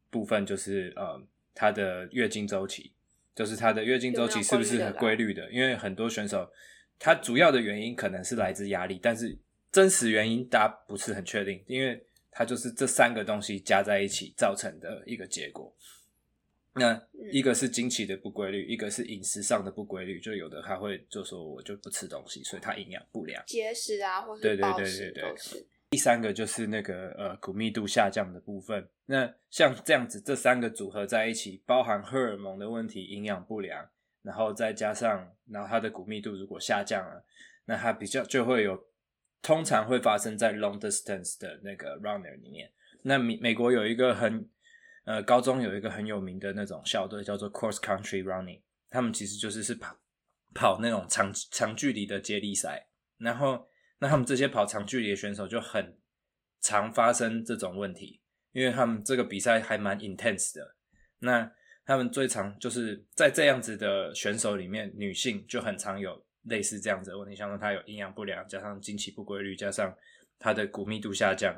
部分就是呃她的月经周期，就是她的月经周期是不是很规律的？因为很多选手，她主要的原因可能是来自压力，但是真实原因大家不是很确定，因为它就是这三个东西加在一起造成的一个结果。那一个是经期的不规律，嗯、一个是饮食上的不规律，就有的还会就说我就不吃东西，所以他营养不良，节食啊，或是对对对对对。第三个就是那个呃骨密度下降的部分。那像这样子，这三个组合在一起，包含荷尔蒙的问题、营养不良，然后再加上然后它的骨密度如果下降了，那它比较就会有通常会发生在 long distance 的那个 runner 里面。那美美国有一个很。呃，高中有一个很有名的那种校队叫做 Cross Country Running，他们其实就是是跑跑那种长长距离的接力赛，然后那他们这些跑长距离的选手就很常发生这种问题，因为他们这个比赛还蛮 intense 的。那他们最常就是在这样子的选手里面，女性就很常有类似这样子的问题，像说她有营养不良，加上经期不规律，加上她的骨密度下降。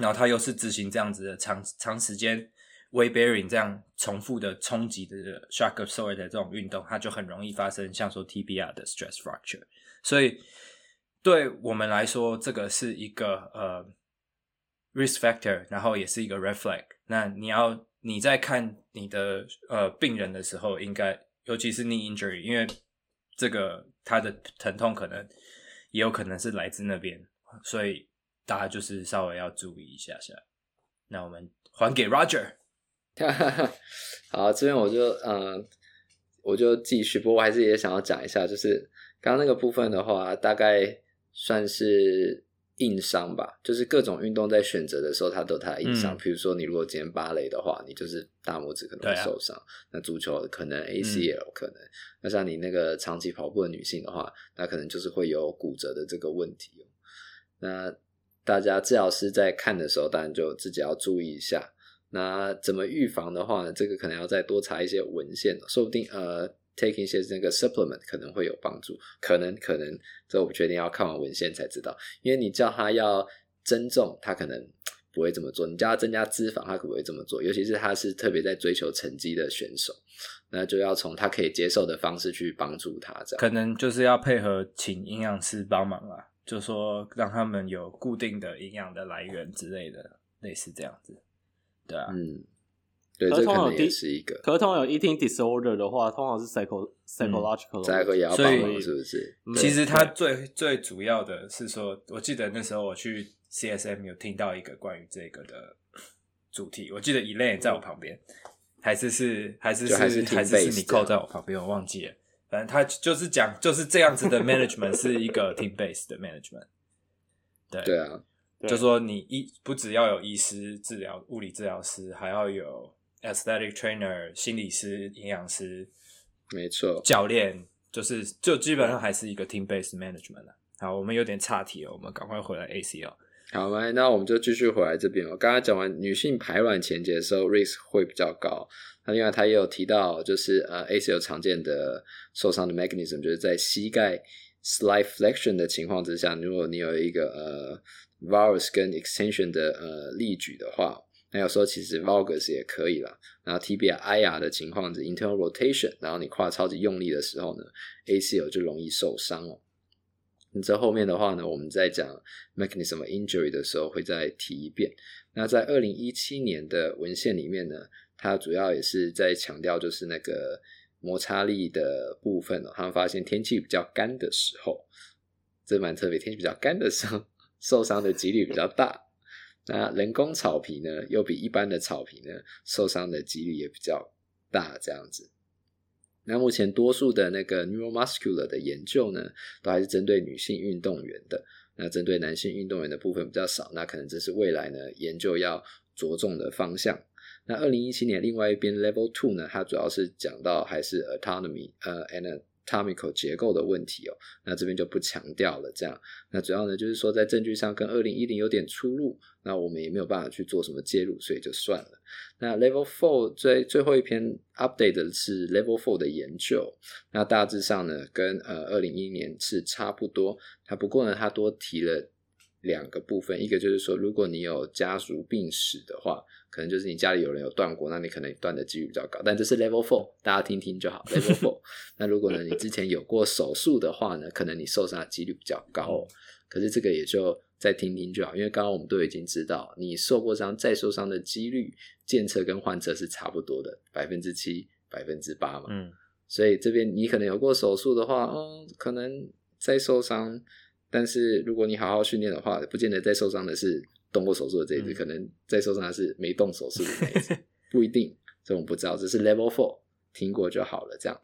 然后他又是执行这样子的长长时间 w e i bearing 这样重复的冲击的 shock absorber 的这种运动，它就很容易发生像说 TBR 的 stress fracture。所以对我们来说，这个是一个呃 risk factor，然后也是一个 red flag。那你要你在看你的呃病人的时候，应该尤其是 knee injury，因为这个他的疼痛可能也有可能是来自那边，所以。大家就是稍微要注意一下下。那我们还给 Roger。好，这边我就嗯，我就继续。不过我还是也想要讲一下，就是刚刚那个部分的话，大概算是硬伤吧。就是各种运动在选择的时候，它都有它的硬伤。嗯、比如说，你如果今天芭蕾的话，你就是大拇指可能会受伤。啊、那足球可能 ACL 可能。嗯、那像你那个长期跑步的女性的话，那可能就是会有骨折的这个问题。那大家治疗师在看的时候，当然就自己要注意一下。那怎么预防的话呢？这个可能要再多查一些文献，说不定呃，taking 一些那个 supplement 可能会有帮助。可能可能这我不确定，要看完文献才知道。因为你叫他要增重，他可能不会这么做；你叫他增加脂肪，他可不会这么做。尤其是他是特别在追求成绩的选手，那就要从他可以接受的方式去帮助他。这样可能就是要配合请营养师帮忙啊。就说让他们有固定的营养的来源之类的，类似这样子，对啊，嗯，对，这可能也是一个。可通常有 eating disorder 的话，通常是 psycho psychological，再会也要帮忙，是不是？其实它最最主要的是说，我记得那时候我去 CSM 有听到一个关于这个的主题，我记得 Elaine 在我旁边，还是是还是是还是是 Nicole 在我旁边，我忘记了。反正他就是讲，就是这样子的 management 是一个 team base 的 management。对对啊，就说你医不只要有医师治疗、物理治疗师，还要有 aesthetic trainer、心理师、营养师，没错，教练，就是就基本上还是一个 team based management 了。好，我们有点岔题了，我们赶快回来 ACL。好来？那我们就继续回来这边。我刚刚讲完女性排卵前节的时候，risk 会比较高。那另外他也有提到，就是呃 ACL 常见的受伤的 mechanism，就是在膝盖 slight flexion 的情况之下，如果你有一个呃 valgus 跟 extension 的呃力举的话，那有时候其实 valgus 也可以啦。然后 TBI IR 的情况是 internal rotation，然后你跨超级用力的时候呢，ACL 就容易受伤哦。你这后面的话呢，我们在讲 mechanism of injury 的时候会再提一遍。那在二零一七年的文献里面呢，它主要也是在强调就是那个摩擦力的部分哦。他们发现天气比较干的时候，这蛮特别，天气比较干的时候受伤的几率比较大。那人工草皮呢，又比一般的草皮呢受伤的几率也比较大，这样子。那目前多数的那个 neuromuscular 的研究呢，都还是针对女性运动员的。那针对男性运动员的部分比较少。那可能这是未来呢研究要着重的方向。那二零一七年另外一边 Level Two 呢，它主要是讲到还是 autonomy 呃 and anatomical 结构的问题哦。那这边就不强调了。这样，那主要呢就是说在证据上跟二零一零有点出入。那我们也没有办法去做什么介入，所以就算了。那 Level Four 最最后一篇 update 的是 Level Four 的研究，那大致上呢跟呃二零一一年是差不多。它不过呢，它多提了两个部分，一个就是说，如果你有家族病史的话，可能就是你家里有人有断过，那你可能断的几率比较高。但这是 Level Four，大家听听就好。Level Four。那如果呢你之前有过手术的话呢，可能你受伤的几率比较高。可是这个也就。再听听就好，因为刚刚我们都已经知道，你受过伤再受伤的几率，检测跟患者是差不多的，百分之七、百分之八嘛。嗯，所以这边你可能有过手术的话，哦，可能再受伤，但是如果你好好训练的话，不见得再受伤的是动过手术的这一只，嗯、可能再受伤的是没动手术的那一只，不一定，这我们不知道，只是 Level Four，听过就好了，这样。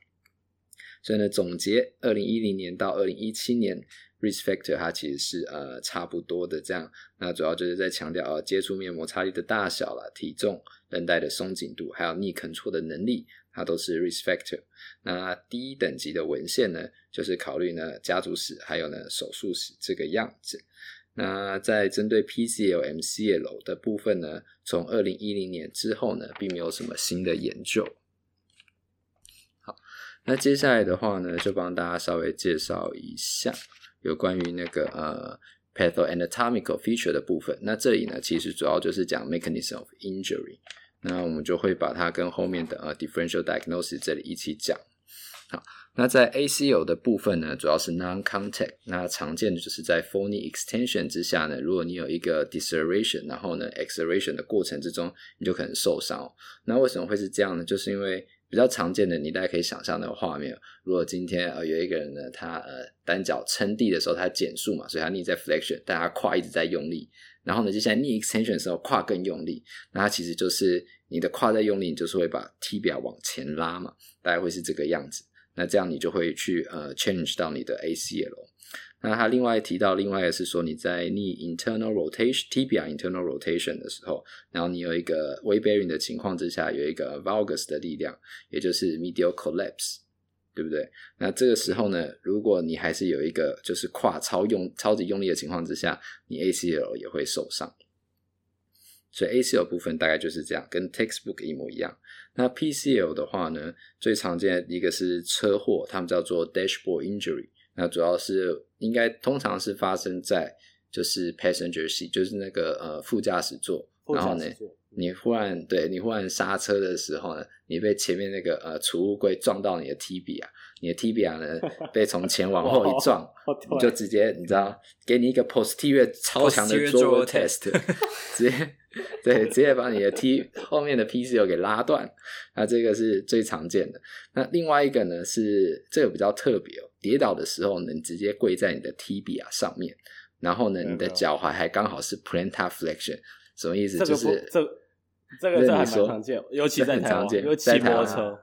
所以呢，总结二零一零年到二零一七年。Risk factor 它其实是呃差不多的这样，那主要就是在强调呃接触面摩擦力的大小啦、体重、韧带的松紧度，还有逆 control 的能力，它都是 risk factor。那低等级的文献呢，就是考虑呢家族史，还有呢手术史这个样子。那在针对 PCL、MCL 的部分呢，从二零一零年之后呢，并没有什么新的研究。好，那接下来的话呢，就帮大家稍微介绍一下。有关于那个呃 patho-anatomical feature 的部分，那这里呢其实主要就是讲 mechanism of injury，那我们就会把它跟后面的呃 differential diagnosis 这里一起讲。好，那在 ACL 的部分呢，主要是 non-contact，那常见的就是在 phony extension 之下呢，如果你有一个 deceleration，然后呢 acceleration 的过程之中，你就可能受伤。那为什么会是这样呢？就是因为比较常见的，你大家可以想象那个画面。如果今天呃有一个人呢，他呃单脚撑地的时候，他减速嘛，所以他 knee 在 flexion，但他胯一直在用力。然后呢，接下来 knee extension 的时候，胯更用力，那它其实就是你的胯在用力，你就是会把 t 表往前拉嘛，大概会是这个样子。那这样你就会去呃 change 到你的 ACL。那他另外提到，另外一个是说，你在逆 internal rotation TBI internal rotation 的时候，然后你有一个 valgus 的情况之下，有一个 valgus 的力量，也就是 medial collapse，对不对？那这个时候呢，如果你还是有一个就是跨超用超级用力的情况之下，你 ACL 也会受伤。所以 ACL 部分大概就是这样，跟 textbook 一模一样。那 PCL 的话呢，最常见一个是车祸，他们叫做 dashboard injury。那主要是应该通常是发生在就是 passenger seat，就是那个呃副驾驶座，然后呢，你忽然对你忽然刹车的时候呢，你被前面那个呃储物柜撞到你的 tibia，你的 tibia 呢 被从前往后一撞，你就直接你知道，给你一个 posterior 超强的 drawer test，直接 对直接把你的 T 后面的 PCL 给拉断，那这个是最常见的。那另外一个呢是这个比较特别哦。跌倒的时候呢，你直接跪在你的 tibia 上面，然后呢，你的脚踝还刚好是 plantar flexion，什么意思？就是这这个这还蛮常见，尤其在台湾，因为骑摩托车，哦、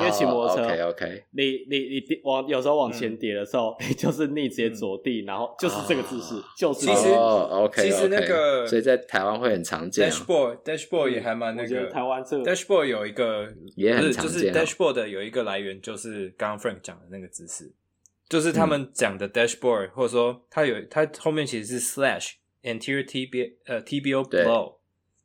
因为骑摩托车，OK OK，你你你往有时候往前跌的时候，你、嗯、就是逆直接着地，然后就是这个姿势，哦、就是其实、哦、OK，其实那个所以在台湾会很常见、啊。Dashboard Dashboard 也还蛮那个，台湾这个 Dashboard 有一个也很常见、啊，就是 Dashboard 的有一个来源就是刚刚 Frank 讲的那个姿势，就是他们讲的 Dashboard，、嗯、或者说它有它后面其实是 Slash Anterior Tibia 呃 Tibial Blow，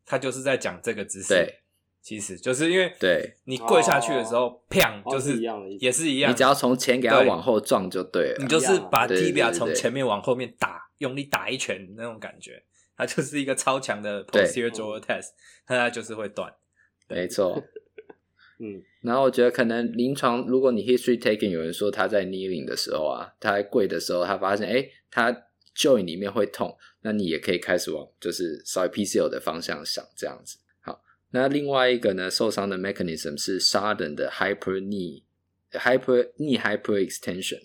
它就是在讲这个姿势。其实就是因为对你跪下去的时候，砰，就是也是一样。你只要从前给它往后撞就对了。你就是把 tibia 从前面往后面打，用力打一拳那种感觉，它就是一个超强的 posterior drawer test，它就是会断。没错。嗯，然后我觉得可能临床，如果你 history taking 有人说他在 kneeling 的时候啊，他在跪的时候，他发现哎，他 joint 里面会痛，那你也可以开始往就是稍微 PCL 的方向想这样子。那另外一个呢，受伤的 mechanism 是 sudden 的 hyper knee hyper knee hyper extension。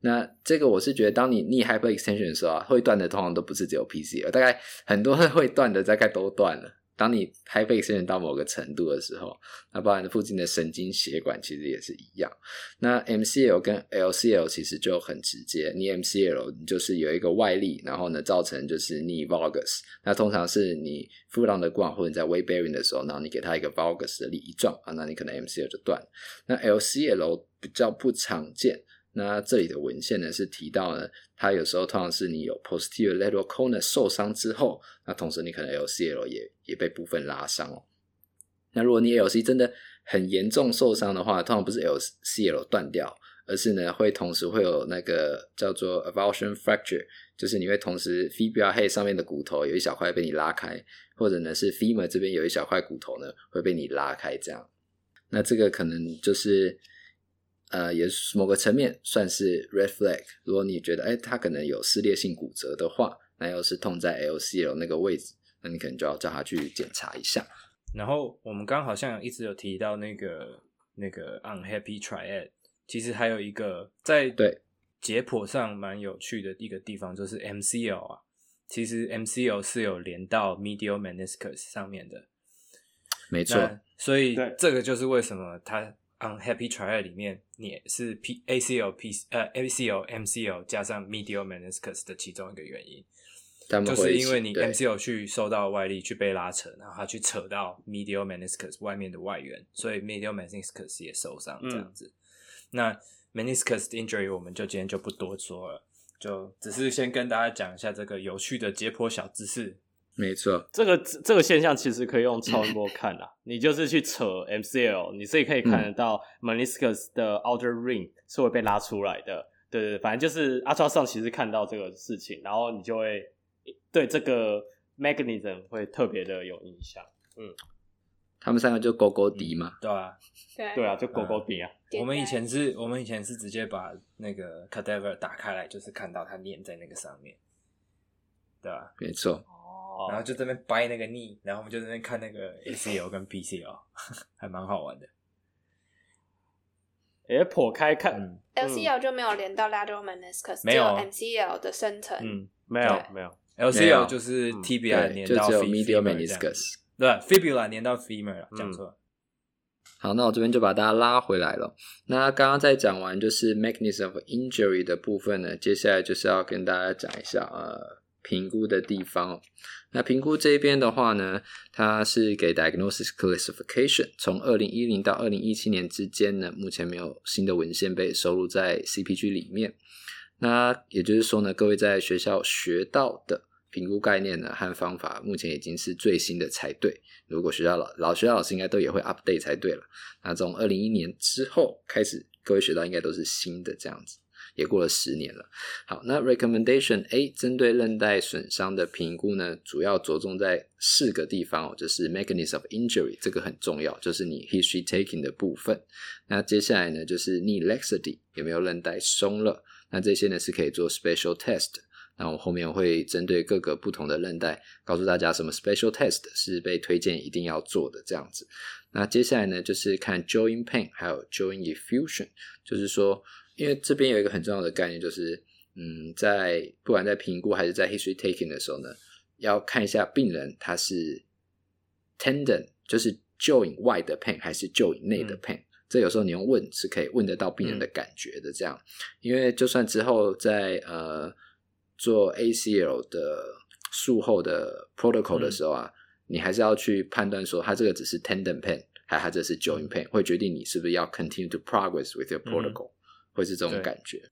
那这个我是觉得，当你 knee hyper extension 的时候啊，会断的通常都不是只有 PCL，大概很多会断的大概都断了。当你 hypertension 到某个程度的时候，那包含附近的神经血管其实也是一样。那 MCL 跟 LCL 其实就很直接，你 MCL 你就是有一个外力，然后呢造成就是你 valgus。那通常是你 foot on the ground 或者在 way bearing 的时候，然后你给它一个 valgus 的力一撞啊，那你可能 MCL 就断。那 LCL 比较不常见。那这里的文献呢是提到呢，它有时候通常是你有 posterior lateral conus 受伤之后，那同时你可能 LCL 也也被部分拉伤哦。那如果你 LC 真的很严重受伤的话，通常不是 LCL 断掉，而是呢会同时会有那个叫做 avulsion fracture，就是你会同时 fibula head 上面的骨头有一小块被你拉开，或者呢是 femur 这边有一小块骨头呢会被你拉开这样。那这个可能就是。呃，也是某个层面算是 red flag。如果你觉得，哎，他可能有撕裂性骨折的话，那又是痛在 LCL 那个位置，那你可能就要叫他去检查一下。然后我们刚刚好像一直有提到那个那个 unhappy triad，其实还有一个在对解剖上蛮有趣的一个地方，就是 MCL 啊，其实 MCL 是有连到 medial meniscus 上面的，没错。所以这个就是为什么他。Unhappy triad 里面，你也是 P ACL P 呃 ACL MCL 加上 medial meniscus 的其中一个原因，就是因为你 MCL 去受到外力去被拉扯，然后它去扯到 medial meniscus 外面的外缘，所以 medial meniscus 也受伤这样子。嗯、那 meniscus injury 我们就今天就不多说了，就只是先跟大家讲一下这个有趣的解剖小知识。没错，这个这个现象其实可以用超音波看啦。你就是去扯 MCL，你自己可以看得到 meniscus 的 outer ring 是会被拉出来的。对对，反正就是 ultrasound 其实看到这个事情，然后你就会对这个 mechanism 会特别的有印象。嗯，他们三个就勾勾底嘛，对啊，对对啊，就勾勾底啊。我们以前是我们以前是直接把那个 cadaver 打开来，就是看到它粘在那个上面，对啊？没错。然后就这边掰那个逆，然后我们就在那边看那个 ACL 跟 PCL，还蛮好玩的。哎，破开看，LCL 就没有连到 lateral meniscus，没有。MCL 的深层，嗯，没有没有，LCL 就是 tibia 连到 medial meniscus，对，fibula 连到 femur 了，讲错了。好，那我这边就把大家拉回来了。那刚刚在讲完就是 mechanism of injury 的部分呢，接下来就是要跟大家讲一下呃。评估的地方，那评估这边的话呢，它是给 diagnosis classification。从二零一零到二零一七年之间呢，目前没有新的文献被收录在 CPG 里面。那也就是说呢，各位在学校学到的评估概念呢和方法，目前已经是最新的才对。如果学校老老学校老师应该都也会 update 才对了。那从二零一一年之后开始，各位学到应该都是新的这样子。也过了十年了。好，那 recommendation A 针对韧带损伤的评估呢，主要着重在四个地方哦，就是 mechanism of injury 这个很重要，就是你 history taking 的部分。那接下来呢，就是 knee laxity 有没有韧带松了？那这些呢是可以做 special test。那我后面会针对各个不同的韧带，告诉大家什么 special test 是被推荐一定要做的这样子。那接下来呢，就是看 j o i n pain 还有 joint effusion，就是说。因为这边有一个很重要的概念，就是，嗯，在不管在评估还是在 history taking 的时候呢，要看一下病人他是 tendon，就是 joint 外的 pain 还是 joint 内的 pain，、嗯、这有时候你用问是可以问得到病人的感觉的，这样，因为就算之后在呃做 ACL 的术后的 protocol 的时候啊，你还是要去判断说，他这个只是 tendon pain，还它这是 joint pain，会决定你是不是要 continue to progress with your protocol，会是这种感觉。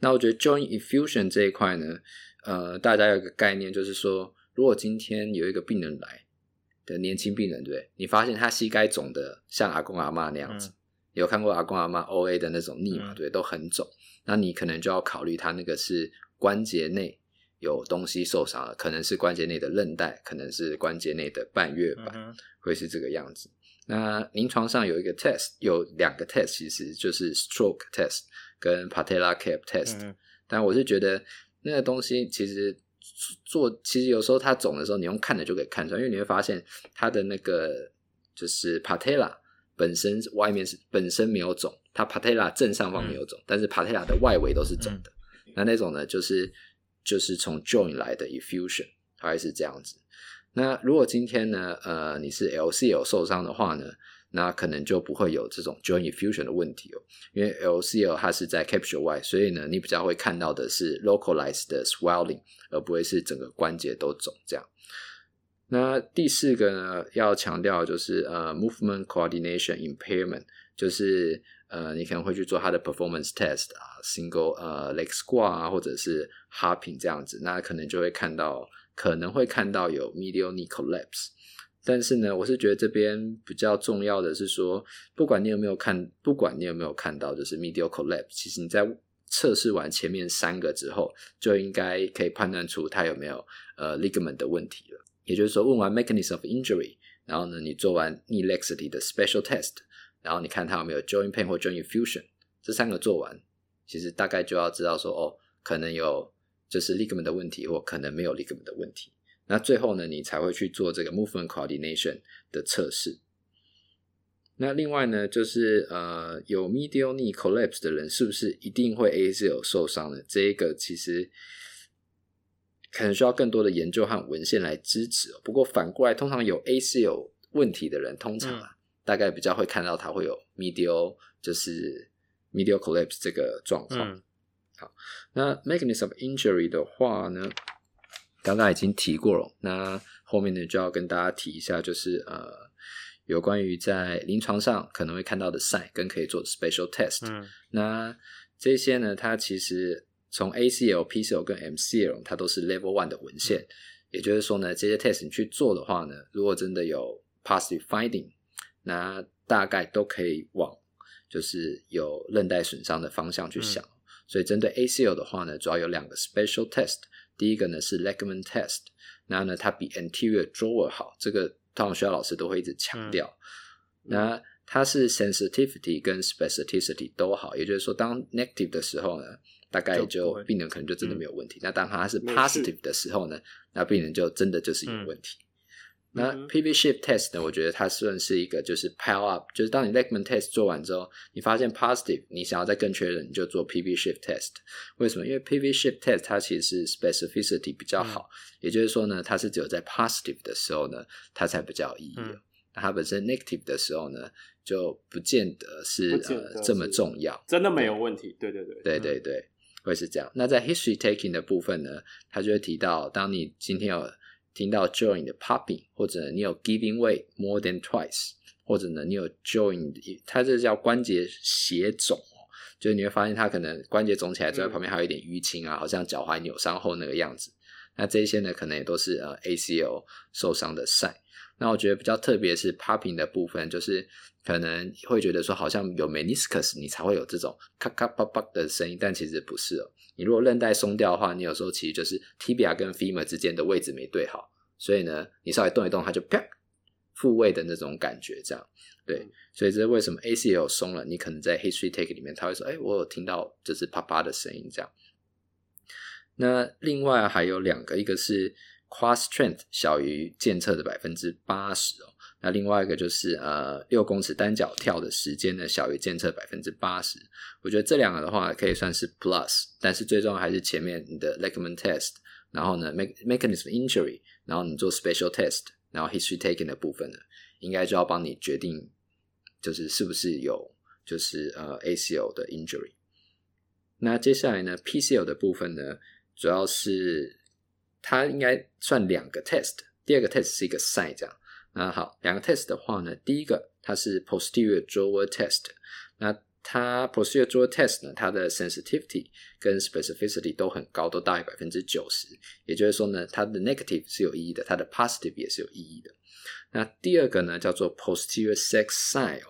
那我觉得 Join Infusion 这一块呢，呃，大家有一个概念，就是说，如果今天有一个病人来的年轻病人，对不对？你发现他膝盖肿的像阿公阿妈那样子，嗯、有看过阿公阿妈 OA 的那种 knee 嘛？对，都很肿。那你可能就要考虑他那个是关节内有东西受伤了，可能是关节内的韧带，可能是关节内的半月板，嗯、会是这个样子。那临床上有一个 test，有两个 test，其实就是 stroke test。跟 patella cap test，嗯，但我是觉得那个东西其实做，其实有时候它肿的时候，你用看的就可以看出来，因为你会发现它的那个就是 patella 本身外面是本身没有肿，它 patella 正上方没有肿，嗯，但是 patella 的外围都是肿的。嗯，那那种呢，就是就是从 joint 来的 effusion，大概是这样子。那如果今天呢，呃，你是 LCL 受伤的话呢？那可能就不会有这种 joint fusion 的问题哦，因为 LCL 它是在 capsule 外，所以呢，你比较会看到的是 localized 的 swelling，而不会是整个关节都肿这样。那第四个呢，要强调就是呃 movement coordination impairment，就是呃你可能会去做它的 performance test 啊，single 呃 leg squat 啊，或者是 hopping 这样子，那可能就会看到可能会看到有 medial knee collapse。但是呢，我是觉得这边比较重要的是说，不管你有没有看，不管你有没有看到，就是 medial collapse，其实你在测试完前面三个之后，就应该可以判断出它有没有呃 ligament 的问题了。也就是说，问完 mechanism of injury，然后呢，你做完 knee laxity 的 special test，然后你看它有没有 joint pain 或 joint fusion，这三个做完，其实大概就要知道说，哦，可能有就是 ligament 的问题，或可能没有 ligament 的问题。那最后呢，你才会去做这个 movement coordination 的测试。那另外呢，就是呃，有 medial knee collapse 的人，是不是一定会 ACL 受伤呢？这一个其实可能需要更多的研究和文献来支持。不过反过来，通常有 ACL 问题的人，通常啊，大概比较会看到他会有 medial 就是 medial collapse 这个状况。嗯。好，那 mechanism of injury 的话呢？刚刚已经提过了，那后面呢就要跟大家提一下，就是呃，有关于在临床上可能会看到的 sign 跟可以做的 special test。嗯，那这些呢，它其实从 ACL、PCL 跟 MCL 它都是 Level One 的文献，嗯，也就是说呢，这些 test 你去做的话呢，如果真的有 positive finding，那大概都可以往就是有韧带损伤的方向去想。嗯，所以针对 ACL 的话呢，主要有两个 special test。第一个呢是 Ligament Test，那呢它比 Anterior Drawer 好，这个通常学校老师都会一直强调。嗯、那它是 Sensitivity 跟 Specificity 都好，也就是说当 Negative 的时候呢，大概就病人可能就真的没有问题。嗯、那当它是 Positive 的时候呢，那病人就真的就是有问题。嗯那 PV Shift Test 呢？我觉得它算是一个就是 pile up，就是当你 Ligament Test 做完之后，你发现 positive，你想要再更确认，你就做 PV Shift Test。为什么？因为 PV Shift Test 它其实是 specificity 比较好，嗯、也就是说呢，它是只有在 positive 的时候呢，它才比较有意义。嗯、那它本身 negative 的时候呢，就不见得是呃这么重要。真的没有问题。对对对，对对对，会是这样。那在 History Taking 的部分呢，它就会提到，当你今天有听到 joint 的 popping，或者你有 giving way more than twice，或者呢你有 joint，它这叫关节血肿哦，就是你会发现它可能关节肿起来之后，旁边还有一点淤青啊，好像脚踝扭伤后那个样子。那这些呢，可能也都是呃 ACL 受伤的 sign。那我觉得比较特别是 popping 的部分，就是可能会觉得说好像有 meniscus 你才会有这种咔咔啪啪的声音，但其实不是哦。你如果韧带松掉的话，你有时候其实就是 tibia 跟 femur 之间的位置没对好，所以呢，你稍微动一动，它就啪复位的那种感觉，这样对。所以这是为什么 ACL 松了，你可能在 history take 里面，他会说，哎，我有听到就是啪啪的声音这样。那另外还有两个，一个是。Quad strength 小于健测的百分之八十哦，那另外一个就是呃六公尺单脚跳的时间呢小于健测百分之八十，我觉得这两个的话可以算是 plus，但是最重要还是前面你的 ligament test，然后呢 mechanism injury，然后你做 special test，然后 history taking 的部分呢，应该就要帮你决定就是是不是有就是呃 ACL 的 injury。那接下来呢，PCL 的部分呢，主要是它应该算两个 test，第二个 test 是一个赛这样那，好，两个 test 的话呢，第一个它是 posterior drawer test，那它 posterior drawer test 呢，它的 sensitivity 跟 specificity 都很高，都大于百分之九十，也就是说呢，它的 negative 是有意义的，它的 positive 也是有意义的。那第二个呢，叫做 posterior sex side，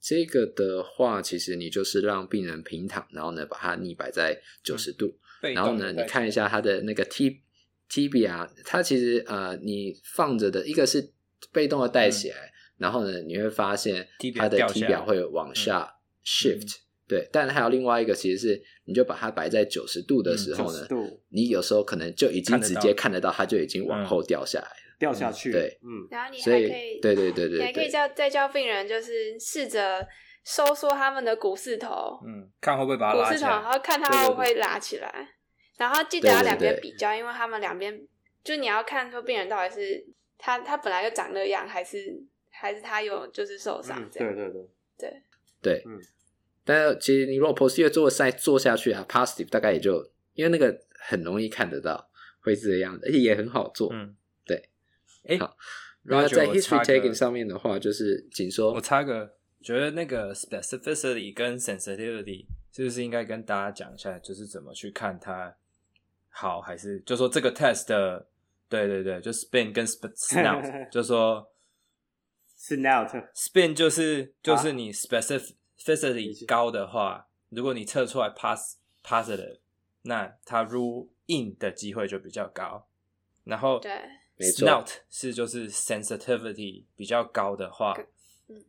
这个的话，其实你就是让病人平躺，然后呢把它逆摆在九十度，然后呢你看一下它的那个 t。tibia，它其实呃，你放着的一个是被动的带起来，嗯、然后呢，你会发现它的 tibia 会往下。Shift、嗯、对，但还有另外一个，其实是你就把它摆在九十度的时候呢，嗯、你有时候可能就已经直接看得到，它就已经往后掉下来了，掉下去。对，嗯，然后你还可以，对对对对，你还可以叫再教病人，就是试着收缩他们的股四头，嗯，看会不会把它拉起来，然后看他会不会拉起来，对对对，然后记得要两边比较，对对对，因为他们两边就你要看说病人到底是他他本来就长那样，还是还是他有就是受伤这样，对对对对对，嗯。但其实你如果 posterior 做再做下去啊，positive 大概也就因为那个很容易看得到，会是这样的，而且也很好做。嗯，对。哎、欸，好。然后在 history taking 上面的话，就是仅说，我插个，觉得那个 specificity 跟 sensitivity 是不是应该跟大家讲一下，就是怎么去看它好还是，就说这个 test 的，对对对，就 spin 跟 snout，就说 snout，spin 就是就是你 specific。Specificity 高的话，如果你测出来 pass positive，那它 rule in 的机会就比较高。然后对，snout 是就是 sensitivity 比较高的话，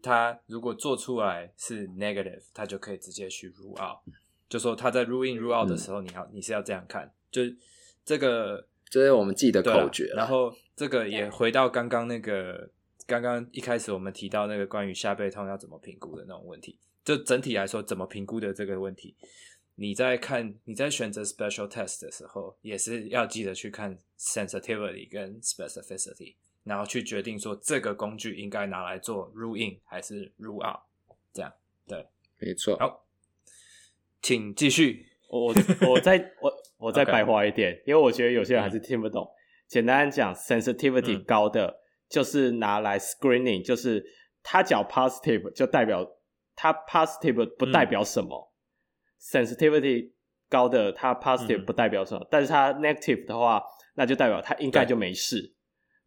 它如果做出来是 negative，它就可以直接去 rule out。就说它在 rule in rule out 的时候，你要你是要这样看，就这个这是我们自己的口诀。然后这个也回到刚刚那个刚刚一开始我们提到那个关于下背痛要怎么评估的那种问题。就整体来说，怎么评估的这个问题，你在看你在选择 special test 的时候，也是要记得去看 sensitivity 跟 specificity，然后去决定说这个工具应该拿来做 rule in 还是 rule out，这样对，没错。好，请继续。我我我再我我再白话一点.因为我觉得有些人还是听不懂。简单讲，sensitivity 高的就是拿来 screening，就是他讲 positive 就代表。他 positive 不代表什么、嗯、，sensitivity 高的他 positive 不代表什么，嗯、但是他 negative 的话，那就代表他应该就没事。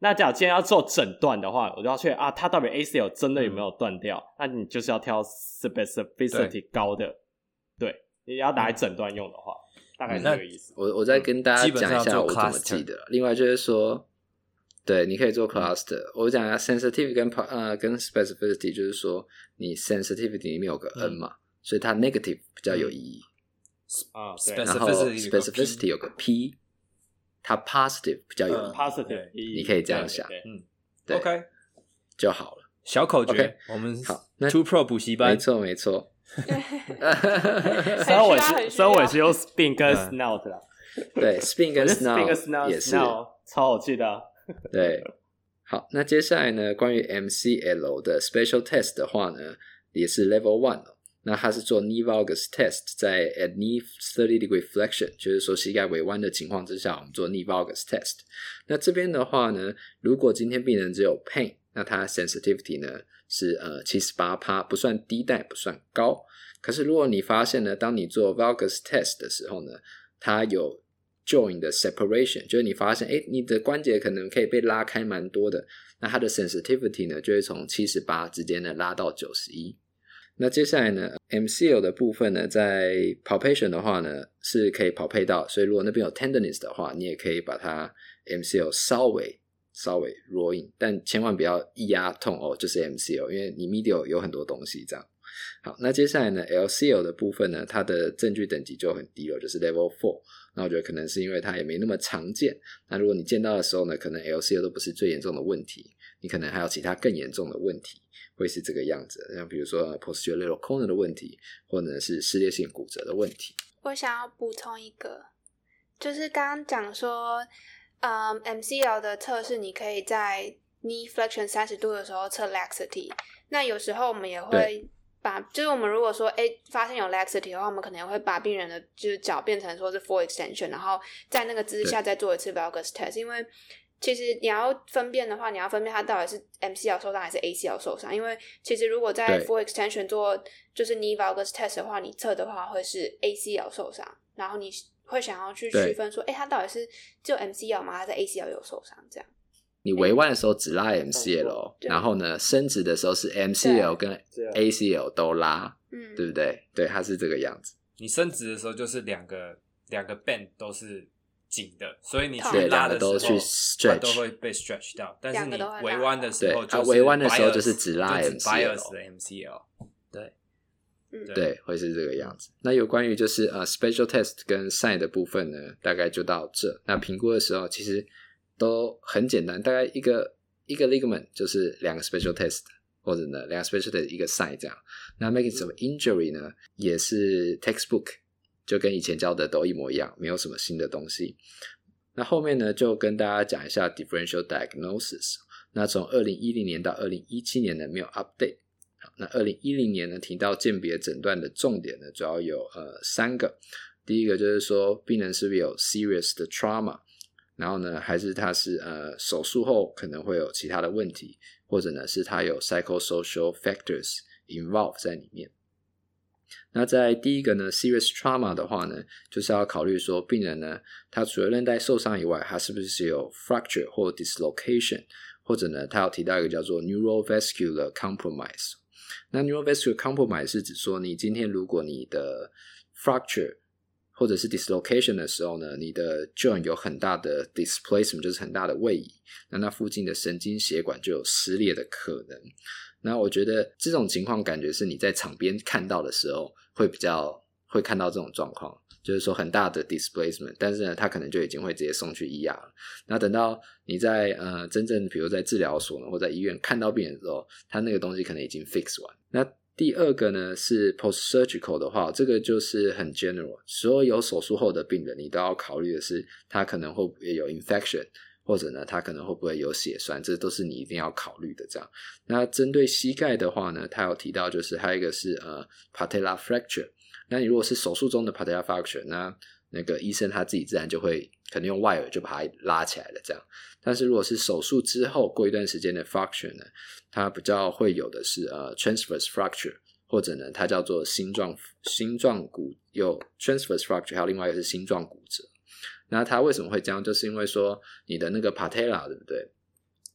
那假如今天要做诊断的话，我就要确认啊，它到底 ACL 真的有没有断掉？嗯、那你就是要挑 specificity 高的，你要拿来诊断用的话，嗯、大概是这个意思。我我再跟大家讲一下我怎么记得。另外就是说。对，你可以做 cluster。我讲一下 sensitivity 跟呃跟 specificity，就是说你 sensitivity 里面有个 n 嘛，所以它 negative 比较有意义。啊，然后 specificity 有个 p，它 positive 比较有意义。positive，你可以这样想。嗯，OK 就好了。小口诀，我们好。那 Two Pro 补习班，没错没错。虽然我是虽然我是用 spin 跟 snout 啦。对，spin 跟 snout 也是超好记的。对，好，那接下来呢？关于 MCL 的 special test 的话呢，也是 level one 哦。那它是做 knee valgus test，在 at knee thirty degree flexion，就是说膝盖微弯的情况之下，我们做 knee valgus test。那这边的话呢，如果今天病人只有 pain，那它 sensitivity 呢是呃七十八趴，不算低，但也不算高。可是如果你发现呢，当你做 valgus test 的时候呢，它有 join 的 separation，就是你发现，哎，你的关节可能可以被拉开蛮多的，那它的 sensitivity 呢，就会从七十八直接呢拉到九十一。那接下来呢，MCL 的部分呢，在 palpation 的话呢，是可以跑配到，所以如果那边有 tenderness 的话，你也可以把它 MCL 稍微稍微 roll in，但千万不要一压痛哦，就是 MCL，因为你 medial 有很多东西这样。好，那接下来呢，LCL 的部分呢，它的证据等级就很低了，就是 level four。那我觉得可能是因为它也没那么常见。那如果你见到的时候呢，可能 LCL 都不是最严重的问题，你可能还有其他更严重的问题，会是这个样子。像比如说 posterior lateral corner 的问题，或者是撕裂性骨折的问题。我想要补充一个，就是刚刚讲说，嗯，MCL 的测试，你可以在 knee flexion 三十度的时候测 laxity。那有时候我们也会把就是我们如果说哎发现有 laxity 的话，我们可能会把病人的就是脚变成说是 full extension，然后在那个姿势下再做一次 valgus test，因为其实你要分辨的话，你要分辨它到底是 MCL 受伤还是 ACL 受伤，因为其实如果在 full extension 做就是 knee valgus test 的话，你测的话会是 ACL 受伤，然后你会想要去区分说，哎，他到底是就 MCL 吗，还是 ACL 有受伤这样？你围弯的时候只拉 MCL，然后呢，伸直的时候是 MCL 跟 ACL 都拉，嗯，对不对？对，它是这个样子。你伸直的时候就是两个两个 band 都是紧的，所以你去拉的时候，它都会被 stretch 到。但是你围弯的时候，它围弯的时候就是只拉 MCL，对，对，会是这个样子。那有关于就是呃 special test 跟 sign 的部分呢，大概就到这。那评估的时候其实。都很简单，大概一个一个 ligament 就是两个 special test，或者呢两个 special test 一个 sign 这样。那 mechanism of injury 呢也是 textbook，就跟以前教的都一模一样，没有什么新的东西。那后面呢就跟大家讲一下 differential diagnosis。那从二零一零年到二零一七年呢没有 update。那二零一零年呢提到鉴别诊断的重点呢主要有呃三个，第一个就是说病人是不是有 serious 的 trauma。然后呢，还是他是呃手术后可能会有其他的问题，或者呢是他有 psychosocial factors involved 在里面。那在第一个呢，serious trauma 的话呢，就是要考虑说病人呢，他除了韧带受伤以外，他是不是有 fracture 或 dislocation，或者呢，他要提到一个叫做 neurovascular compromise。那 neurovascular compromise 是指说，你今天如果你的 fracture 或者是 dislocation 的时候呢，你的 joint 有很大的 displacement，就是很大的位移，那那附近的神经血管就有撕裂的可能。那我觉得这种情况感觉是你在场边看到的时候会比较会看到这种状况，就是说很大的 displacement，但是呢，他可能就已经会直接送去 ER 了。那等到你在呃真正比如在治疗所呢，或在医院看到病人的时候，他那个东西可能已经 fix 完。那第二个呢是 post-surgical 的话，这个就是很 general，所有手术后的病人，你都要考虑的是他可能会不会有 infection，或者呢他可能会不会有血栓，这都是你一定要考虑的。这样，那针对膝盖的话呢，他有提到就是还有一个是呃 patella fracture，那你如果是手术中的 patella fracture，那那个医生他自己自然就会可能用外耳就把它拉起来了，这样。但是如果是手术之后过一段时间的 fracture 呢，它比较会有的是呃 transverse fracture，或者呢它叫做心状心状骨有 transverse fracture，还有另外一个是心状骨折。那它为什么会这样？就是因为说你的那个 patella 对不对？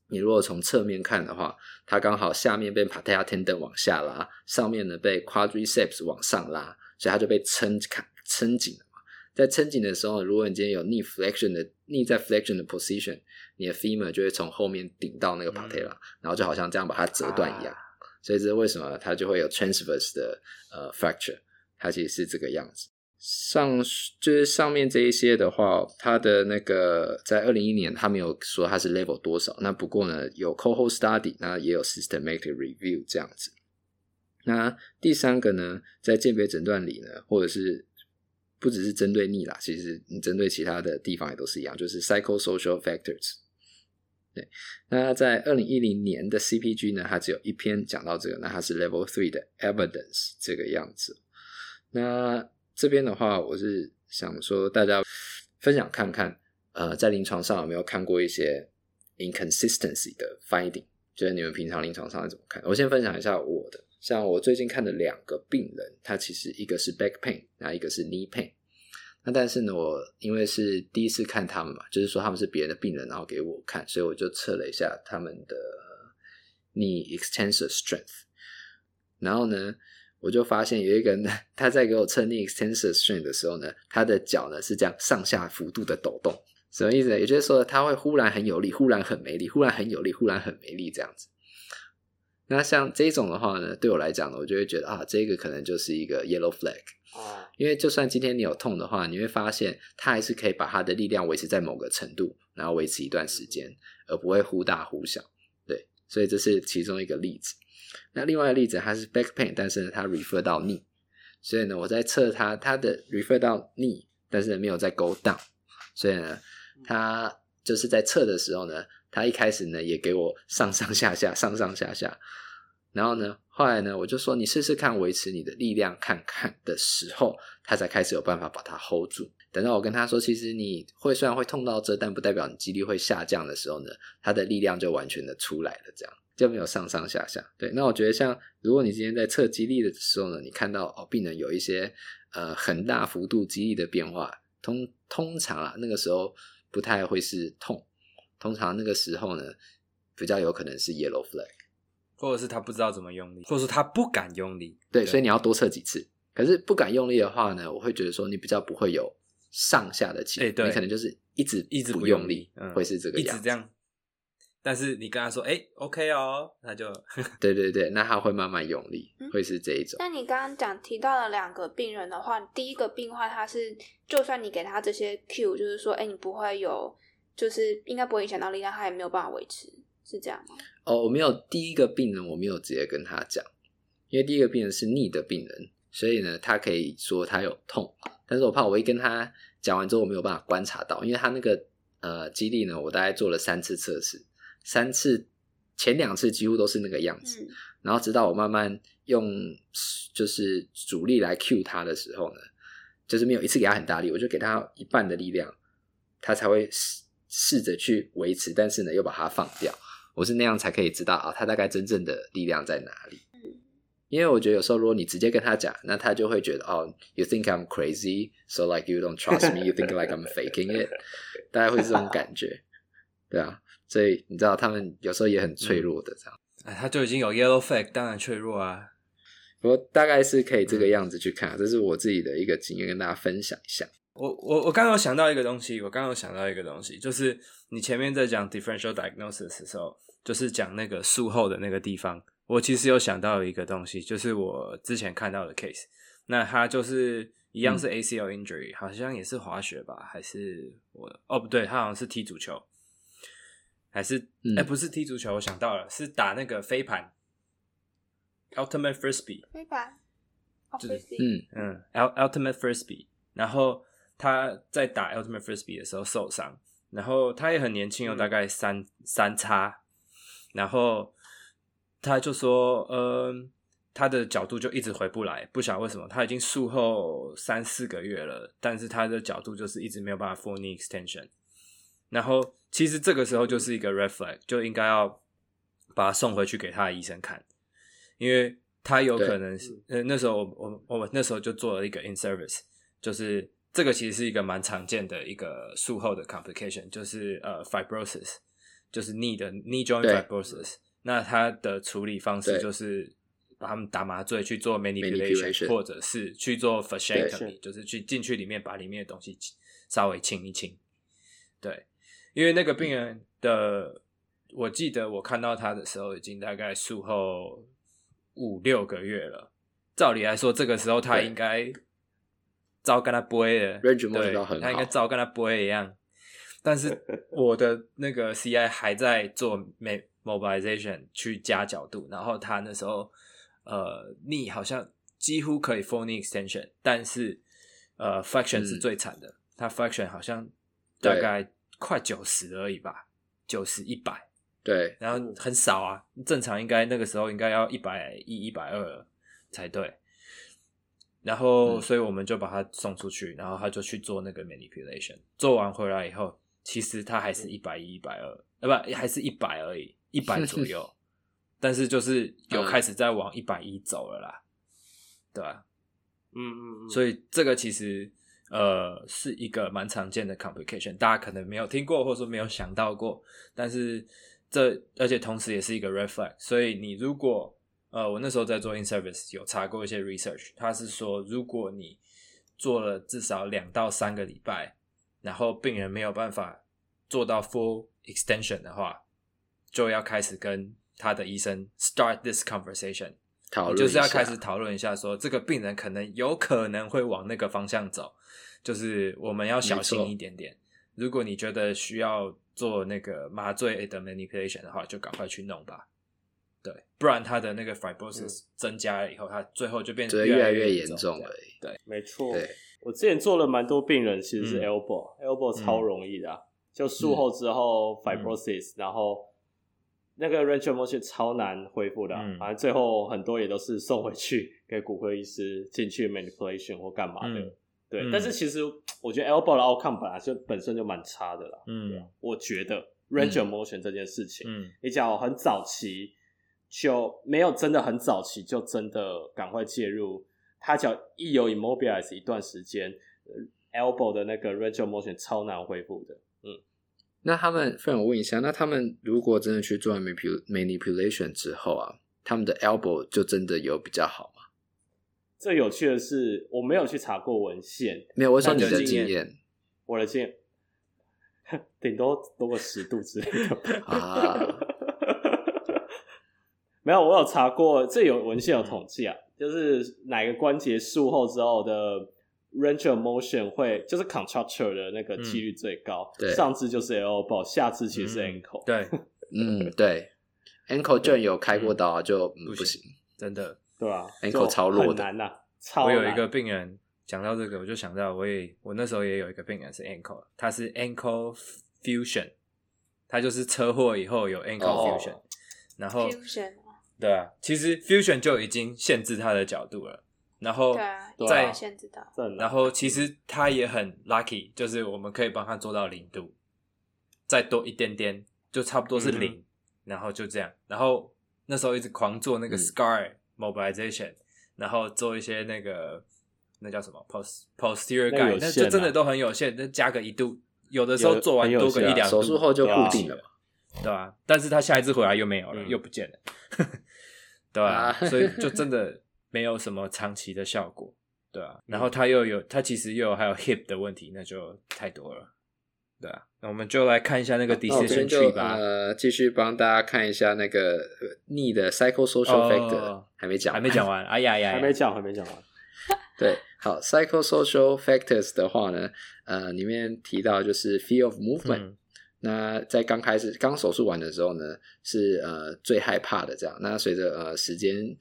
你如果从侧面看的话，它刚好下面被 patella tendon 往下拉，上面呢被 quadriceps 往上拉，所以它就被撑开撑紧了嘛。在撑紧的时候，如果你今天有 knee flexion 的 knee 在 flexion 的 position，你的 femur 就会从后面顶到那个 patella，嗯、然后就好像这样把它折断一样。啊、所以这是为什么它就会有 transverse 的呃 fracture，它其实是这个样子。上就是上面这一些的话，它的那个在二零一一年它没有说它是 level 多少，那不过呢有 cohort study，那也有 systematic review 这样子。那第三个呢，在鉴别诊断里呢，或者是不只是针对你啦，其实你针对其他的地方也都是一样，就是 psychosocial factors。对，那在二零一零年的 CPG 呢，它只有一篇讲到这个，那它是 Level Three 的 evidence 这个样子。那这边的话，我是想说大家分享看看，呃，在临床上有没有看过一些 inconsistency 的 finding？就是你们平常临床上怎么看？我先分享一下我的。像我最近看的两个病人，他其实一个是 back pain，然后一个是 knee pain。那但是呢，我因为是第一次看他们嘛，就是说他们是别人的病人，然后给我看，所以我就测了一下他们的 knee extensor strength。然后呢，我就发现有一个人，他在给我测 knee extensor strength 的时候呢，他的脚呢是这样上下幅度的抖动，什么意思呢？也就是说，他会忽然很有力，忽然很没力，忽然很有力，忽然很没力这样子。那像这种的话呢，对我来讲呢，我就会觉得啊，这个可能就是一个 yellow flag。哦。因为就算今天你有痛的话，你会发现它还是可以把它的力量维持在某个程度，然后维持一段时间，而不会忽大忽小。对，所以这是其中一个例子。那另外一个例子，它是 back pain，但是呢，它 refer 到 knee，所以呢，我在测它，它的 refer 到 knee，但是呢，没有在 go down，所以呢，它就是在测的时候呢，他一开始呢也给我上上下下，上上下下。然后呢，后来呢，我就说你试试看维持你的力量看看的时候，他才开始有办法把它 hold 住。等到我跟他说，其实你会虽然会痛到这，但不代表你肌力会下降的时候呢，他的力量就完全的出来了，这样就没有上上下下。对，那我觉得像如果你今天在测肌力的时候呢，你看到哦病人有一些呃很大幅度肌力的变化，通通常啊那个时候不太会是痛，通常那个时候呢比较有可能是 yellow flag，或者是他不知道怎么用力，或者是他不敢用力。对，对所以你要多测几次。可是不敢用力的话呢，我会觉得说你比较不会有。上下的气，欸、对，你可能就是一直一直不用力，嗯、会是这个样子，一直这样。但是你跟他说，哎、欸，OK 哦，那就 对对对，那他会慢慢用力，嗯、会是这一种。那你刚刚讲提到了两个病人的话，第一个病患他是，就算你给他这些 Q，就是说，哎、欸，你不会有，就是应该不会影响到力量，他也没有办法维持，是这样吗？哦，我没有第一个病人，我没有直接跟他讲，因为第一个病人是逆的病人，所以呢，他可以说他有痛。但是我怕我一跟他讲完之后，我没有办法观察到，因为他那个呃肌力呢，我大概做了三次测试，三次前两次几乎都是那个样子，嗯、然后直到我慢慢用就是主力来 cue 他的时候呢，就是没有一次给他很大力，我就给他一半的力量，他才会试试着去维持，但是呢又把它放掉，我是那样才可以知道啊，他大概真正的力量在哪里。因为我觉得有时候如果你直接跟他讲，那他就会觉得哦，you think I'm crazy, so like you don't trust me, you think like I'm faking it，大概会是这种感觉，对啊，所以你知道他们有时候也很脆弱的这样。哎，他就已经有 yellow flag，当然脆弱啊。不过大概是可以这个样子去看，这是我自己的一个经验，跟大家分享一下。我我我刚刚有想到一个东西，我刚刚有想到一个东西，就是你前面在讲 differential diagnosis 的时候，就是讲那个术后的那个地方。我其实有想到一个东西，就是我之前看到的 case，那他就是一样是 ACL injury，、嗯、好像也是滑雪吧，还是我哦不对，他好像是踢足球，还是哎、嗯。欸、不是踢足球，我想到了，是打那个飞盘，ultimate frisbee，飞盘，就是嗯。嗯，ultimate frisbee，然后他在打 ultimate frisbee 的时候受伤，然后他也很年轻哦，大概三、嗯、三叉，然后。他就说，嗯、呃，他的角度就一直回不来，不晓得为什么。他已经术后三四个月了，但是他的角度就是一直没有办法 full knee extension。然后其实这个时候就是一个 red flag，就应该要把他送回去给他的医生看，因为他有可能是，呃，那时候我我我们那时候就做了一个 in service，就是这个其实是一个蛮常见的一个术后的 complication，就是呃 fibrosis，就是 knee 的 knee joint fibrosis。那它的处理方式就是把他们打麻醉去做 manipulation，, 或者是去做 fasciectomy，就是去进去里面把里面的东西稍微清一清。对，因为那个病人的，嗯、我记得我看到他的时候已经大概术后五六个月了。照理来说，这个时候他应该照跟他不会的，对，他应该照跟他不会一样。但是 我的那个 CI 还在做没。mobilization 去加角度，然后他那时候呃 knee 好像几乎可以 full extension，但是呃 flexion 是最惨的，他、嗯、flexion 好像大概快九十而已吧，九十一百，对，然后很少啊，正常应该那个时候应该要一百一、一百二才对，然后、嗯、所以我们就把他送出去，然后他就去做那个 manipulation，做完回来以后，其实他还是一百一、一百二，呃不还是一百而已。一百左右，但是就是有开始在往一百一走了啦，对吧？嗯嗯嗯，所以这个其实呃是一个蛮常见的 complication，大家可能没有听过或者说没有想到过，但是这而且同时也是一个 red flag，所以你如果呃我那时候在做 in service 有查过一些 research，他是说如果你做了至少两到三个礼拜，然后病人没有办法做到 full extension 的话。就要开始跟他的医生 start this conversation，讨论就是要开始讨论一下说，说这个病人可能有可能会往那个方向走，就是我们要小心一点点。如果你觉得需要做那个麻醉的 manipulation 的话，就赶快去弄吧。对，不然他的那个 fibrosis 增加了以后，他、嗯、最后就变得越来越严重了。对，没错。对。我之前做了蛮多病人，其实是 elbow，elbow、嗯、超容易的、就术后之后 fibrosis，、嗯、然后。那个 range of motion 超难恢复的、啊，嗯、反正最后很多也都是送回去给骨科医师进去 manipulation 或干嘛的。嗯、对，嗯、但是其实我觉得 elbow 的 outcome 本来就本身就蛮差的啦。嗯，我觉得 range of motion 这件事情，嗯，你讲很早期就没有真的很早期就真的赶快介入，他只要一有 immobilize 一段时间，elbow 的那个 range of motion 超难恢复的。嗯。那他们，非常问一下，那他们如果真的去做完 manipulation 之后啊，他们的 elbow 就真的有比较好吗？最有趣的是，我没有去查过文献，没有。我说你的经验，我的经验，顶多多个十度之类的吧。啊，没有，我有查过，这有文献有统计啊，嗯、就是哪个关节术后之后的。Range of motion 会就是 contracture 的那个几率最高，嗯、对，上肢就是 elbow，下肢其实是 ankle，、嗯、对，嗯，对，ankle 就有开过刀啊，就、嗯、不行，真的，对吧？ankle 超弱的，难呐、啊，超难。我有一个病人讲到这个，我就想到我也我那时候也有一个病人是 ankle，他是 ankle fusion，他就是车祸以后有 ankle fusion，、哦、然后 fusion，对啊，其实 fusion 就已经限制他的角度了。然后在，然后其实他也很 lucky，就是我们可以帮他做到零度，再多一点点，就差不多是零，嗯、然后就这样。然后那时候一直狂做那个 scar mobilization，、嗯、然后做一些那个那叫什么 post posterior guide，那，那就真的都很有限，那加个一度，有的时候做完多个一两度，手术后就固定了嘛，对吧？但是他下一次回来又没有了，嗯、又不见了，对吧、啊？所以就真的。没有什么长期的效果，对啊，然后他又有，他其实又有还有 hip 的问题，那就太多了，对啊。那我们就来看一下那个 decision tree 吧。呃，继续帮大家看一下那个 knee 的 psychosocial factor，、哦、还没讲，还没讲完。哎呀呀，还没讲，还没讲完。对，好，psychosocial factors 的话呢，呃，里面提到就是 fear of movement、嗯。那在刚开始刚手术完的时候呢，是呃最害怕的这样。那随着呃时间。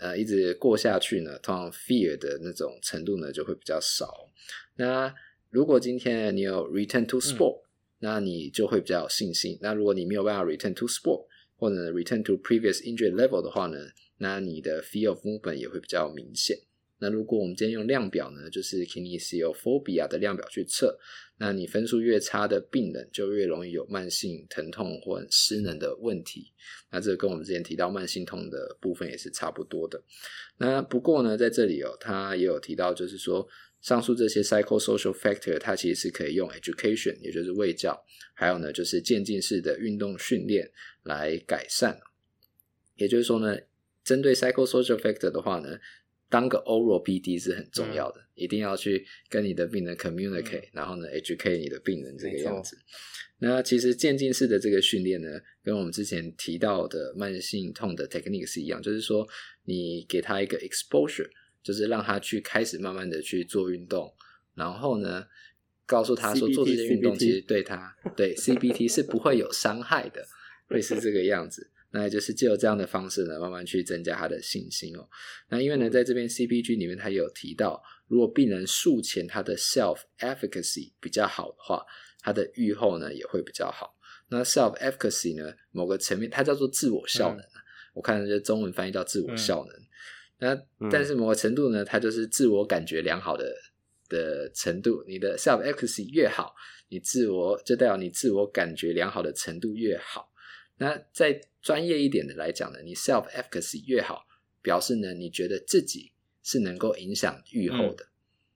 呃，一直过下去呢，通常 fear 的那种程度呢就会比较少。那如果今天你有 return to sport，、嗯、那你就会比较有信心。那如果你没有办法 return to sport，或者 return to previous injury level 的话呢，那你的 fear of movement 也会比较明显。那如果我们今天用量表呢，就是 kinesiophobia 的量表去测，那你分数越差的病人就越容易有慢性疼痛或失能的问题。那这个跟我们之前提到慢性痛的部分也是差不多的。那不过呢，在这里哦，他也有提到，就是说上述这些 psychosocial factor，它其实是可以用 education，也就是卫教，还有呢就是渐进式的运动训练来改善。也就是说呢，针对 psychosocial factor 的话呢。当个 oral PD 是很重要的，嗯、一定要去跟你的病人 communicate，、嗯、然后呢 educate 你的病人这个样子。那其实渐进式的这个训练呢，跟我们之前提到的慢性痛的 technique 是一样，就是说你给他一个 exposure，就是让他去开始慢慢的去做运动，然后呢告诉他说做这些运动其实对他对 CBT 是不会有伤害的，会是这个样子。那也就是借由这样的方式呢，慢慢去增加他的信心哦。那因为呢，在这边 CPG 里面，他有提到，如果病人术前他的 self efficacy 比较好的话，他的愈后呢也会比较好。那 self efficacy 呢，某个层面它叫做自我效能，嗯、我看这中文翻译叫自我效能。嗯、那但是某个程度呢，它就是自我感觉良好的的程度。你的 self efficacy 越好，你自我就代表你自我感觉良好的程度越好。那在专业一点的来讲呢，你 self efficacy 越好，表示呢，你觉得自己是能够影响愈后的，嗯、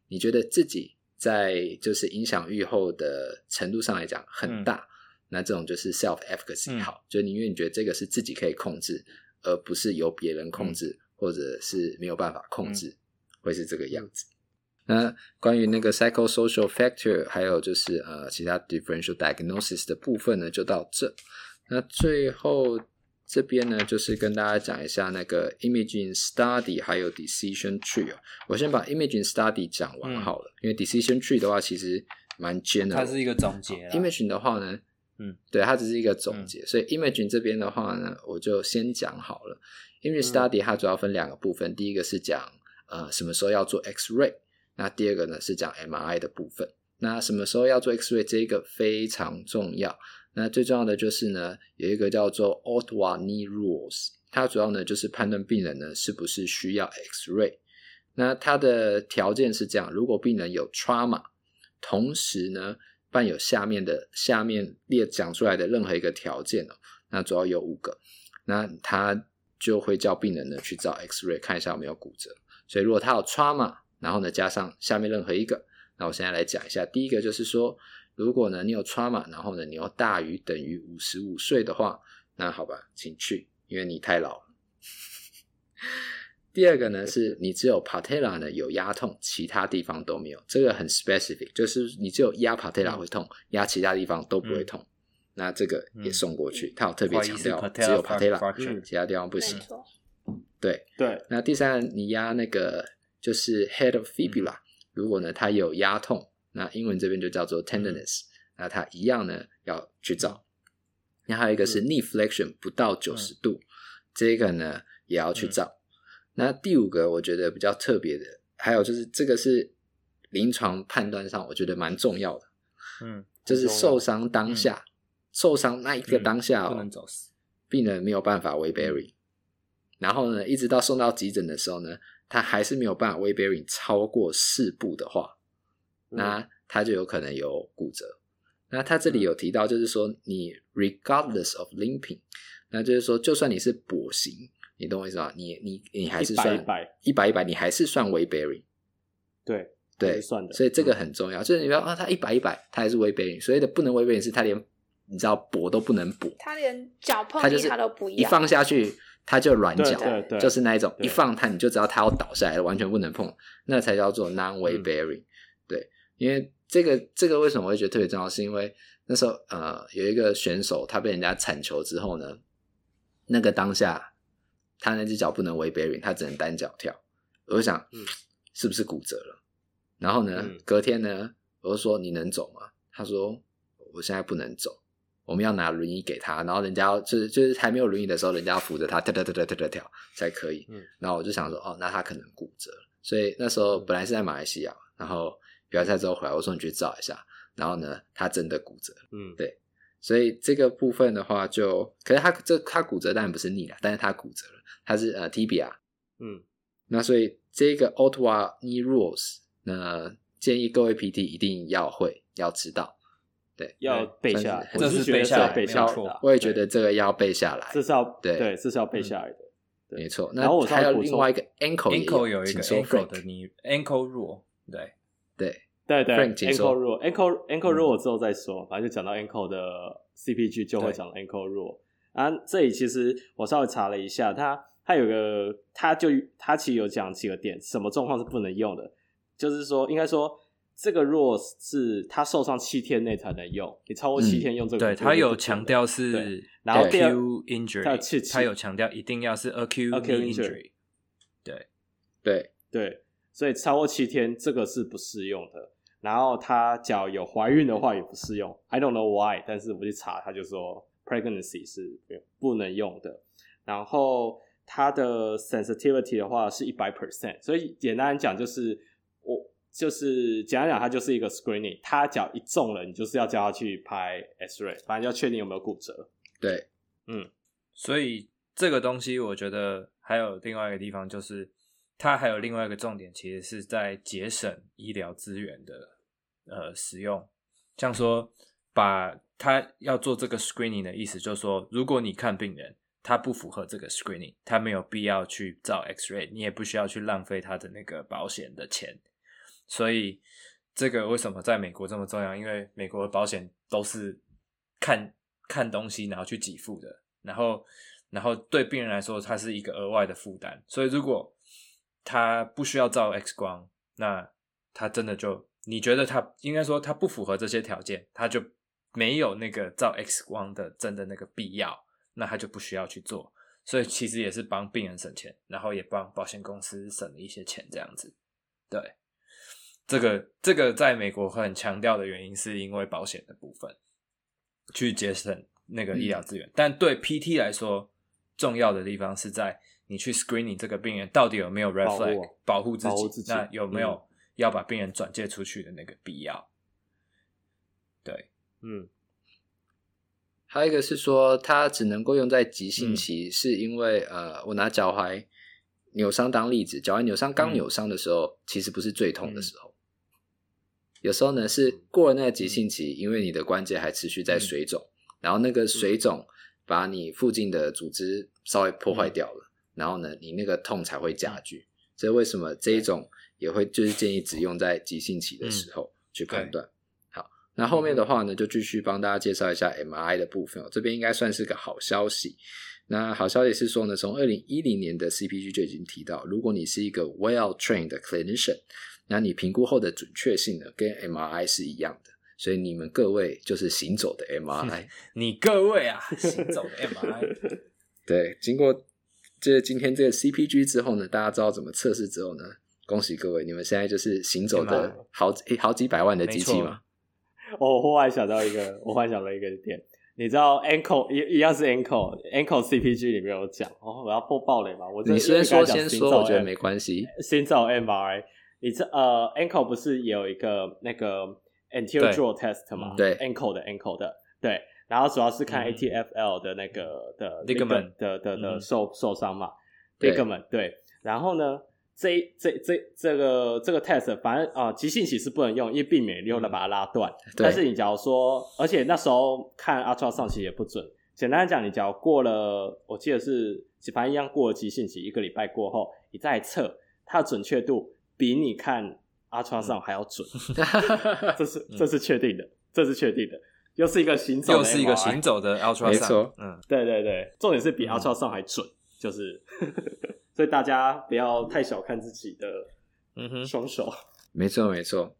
你觉得自己在就是影响愈后的程度上来讲很大，嗯、那这种就是 self efficacy 好，嗯、就宁愿你觉得这个是自己可以控制，而不是由别人控制，嗯、或者是没有办法控制，嗯、会是这个样子。那关于那个 psychosocial factor，还有就是呃其他 differential diagnosis 的部分呢，就到这。那最后这边呢，就是跟大家讲一下那个 imaging study 还有 decision tree 哦。我先把 imaging study 讲完好了，嗯、因为 decision tree 的话其实蛮 general。它是一个总结。imaging 的话呢，嗯，对，它只是一个总结。嗯、所以 imaging 这边的话呢，我就先讲好了。imaging study 它主要分两个部分，嗯、第一个是讲呃什么时候要做 X-ray，那第二个呢是讲 MRI 的部分。那什么时候要做 X-ray 这个非常重要。那最重要的就是呢，有一个叫做 Ottawa Knee Rules，它主要呢就是判断病人呢是不是需要 X-ray。那它的条件是这样：如果病人有 trauma，同时呢伴有下面的下面列讲出来的任何一个条件哦，那主要有五个，那他就会叫病人呢去照 X-ray 看一下有没有骨折。所以如果他有 trauma，然后呢加上下面任何一个，那我现在来讲一下，第一个就是说，如果呢你有 trauma，然后呢你要大于等于五十五岁的话，那好吧，请去，因为你太老了。第二个呢，是你只有 patella 呢有压痛，其他地方都没有，这个很 specific，就是你只有压 patella 会痛，压其他地方都不会痛。嗯、那这个也送过去，他、嗯、有特别强调，只有 patella，、嗯、其他地方不行。对对。那第三，你压那个就是 head of fibula，、嗯、如果呢它有压痛，那英文这边就叫做 tenderness，、嗯、那它一样呢要去找。那还有一个是 knee flexion 不到九十度，嗯、这个呢也要去找。嗯那第五个我觉得比较特别的，还有就是这个是临床判断上我觉得蛮重要的，嗯，就是受伤当下，嗯、受伤那一个当下、病人没有办法 weight bearing，然后呢，一直到送到急诊的时候呢，他还是没有办法 weight bearing 超过四步的话，嗯、那他就有可能有骨折。那他这里有提到，就是说你 regardless of limping，那就是说就算你是跛行。你懂我意思吗？你你你还是算一百一百一百，你还是算 weight bearing。对对，算的。所以这个很重要，就是你要啊，他一百一百，他还是 weight bearing。所以的不能 weight bearing 是他连你知道跛都不能跛，他连脚碰地他都不一样，一放下去他就软脚，对对对，就是那一种一放他你就知道他要倒下来了，完全不能碰，那才叫做 non weight bearing。对，因为这个这个为什么我会觉得特别重要，是因为那时候呃有一个选手他被人家铲球之后呢，那个当下。他那只脚不能 weight bearing，他只能单脚跳。我就想，嗯，是不是骨折了？然后呢，嗯、隔天呢，我就说你能走吗？他说我现在不能走，我们要拿轮椅给他。然后人家要就是就是还没有轮椅的时候，人家要扶着他跳跳跳跳跳跳跳才可以。嗯，然后我就想说，哦，那他可能骨折了。所以那时候本来是在马来西亚，然后比赛之后回来，我说你去照一下。然后呢，他真的骨折。嗯，对。所以这个部分的话就，就可是他这他骨折当然不是逆了，但是他骨折了，他是呃 tibia，嗯，那所以这个 Ottawa Knee Rules，那建议各位 PT 一定要会要知道，对，要背下来，这是背下来，背下来，我也觉得这个要背下来，这是要对对，这是要背下来的，没错。然后我还有另外一个 ankle，ankle 有一个 ankle 的 ankle rule，对对。对对，ankle rule，ankle ankle rule 之后再说，反正就讲到 ankle 的 CPG 就会讲到 ankle rule。啊，这里其实我稍微查了一下，它它有个，它就它其实有讲几个点，什么状况是不能用的，就是说应该说这个 rule 是它受伤七天内才能用，你超过七天用这个，对，他有强调是，然后 acute injury，它有强调一定要是 acute injury，对对。对，所以超过七天这个是不适用的。然后他脚有怀孕的话也不适用，I don't know why，但是我去查，他就说 pregnancy 是不能用的。然后它的 sensitivity 的话是一百 percent，所以简单讲就是我就是简单讲，它就是一个 screening，他脚一中了，你就是要叫他去拍 X-ray，反正要确定有没有骨折。对，嗯，所以这个东西我觉得还有另外一个地方就是。它还有另外一个重点，其实是在节省医疗资源的呃使用。像说，把他要做这个 screening 的意思，就是说，如果你看病人，他不符合这个 screening，他没有必要去照 X-ray，你也不需要去浪费他的那个保险的钱。所以，这个为什么在美国这么重要？因为美国的保险都是看看东西，然后去给付的，然后然后对病人来说，它是一个额外的负担。所以，如果他不需要照 X 光，那他真的就你觉得他应该说他不符合这些条件，他就没有那个照 X 光的真的那个必要，那他就不需要去做。所以其实也是帮病人省钱，然后也帮保险公司省了一些钱，这样子。对，这个这个在美国很强调的原因，是因为保险的部分去节省那个医疗资源，嗯、但对 PT 来说，重要的地方是在。你去 screening 这个病人到底有没有 red flag 保护自己？自己那有没有要把病人转介出去的那个必要？嗯、对，嗯。还有一个是说，它只能够用在急性期，嗯、是因为呃，我拿脚踝扭伤当例子，脚踝扭伤刚扭伤的时候，嗯、其实不是最痛的时候。嗯、有时候呢，是过了那个急性期，因为你的关节还持续在水肿，嗯、然后那个水肿把你附近的组织稍微破坏掉了，嗯、然后呢，你那个痛才会加剧。所以为什么这一种也会就是建议只用在急性期的时候去判断。好那后面的话呢，就继续帮大家介绍一下 MRI 的部分哦。这边应该算是个好消息。那好消息是说呢，从二零一零年的 CPG 就已经提到，如果你是一个 well trained clinician，那你评估后的准确性呢，跟 MRI 是一样的。所以你们各位就是行走的 MRI。你各位啊，行走的 MRI。对，经过这今天这个 CPG 之后呢，大家知道怎么测试之后呢，恭喜各位，你们现在就是行走的好几好几百万的机器嘛。我忽然想到一个，我忽然想到一个点，你知道 ankle 一一样是 ankle ankle CPG 里面有讲哦，我要破爆雷嘛？我你先说先说，我觉得没关系。先找 MRI，你这呃 ankle 不是也有一个那个 anterior draw test 吗？对，ankle 的 ankle 的对，然后主要是看 ATFL 的那个的 ligament 的的的受受伤嘛，ligament 对，然后呢？这这这这个这个 test，反正啊，急性期是不能用，因为避免你用了把它拉断。嗯、但是你假如说，而且那时候看 ultrasound 其实也不准。简单来讲，你只要过了，我记得是反正一样过了急性期，一个礼拜过后，你再测，它的准确度比你看 ultrasound 还要准。嗯、这是这是确定的，这是确定的，又是一个行走的，又是一个行走的 ultrasound。没错，嗯，对对对，重点是比 ultrasound 还准，嗯、就是。所以大家不要太小看自己的嗯哼。双手，没错没错，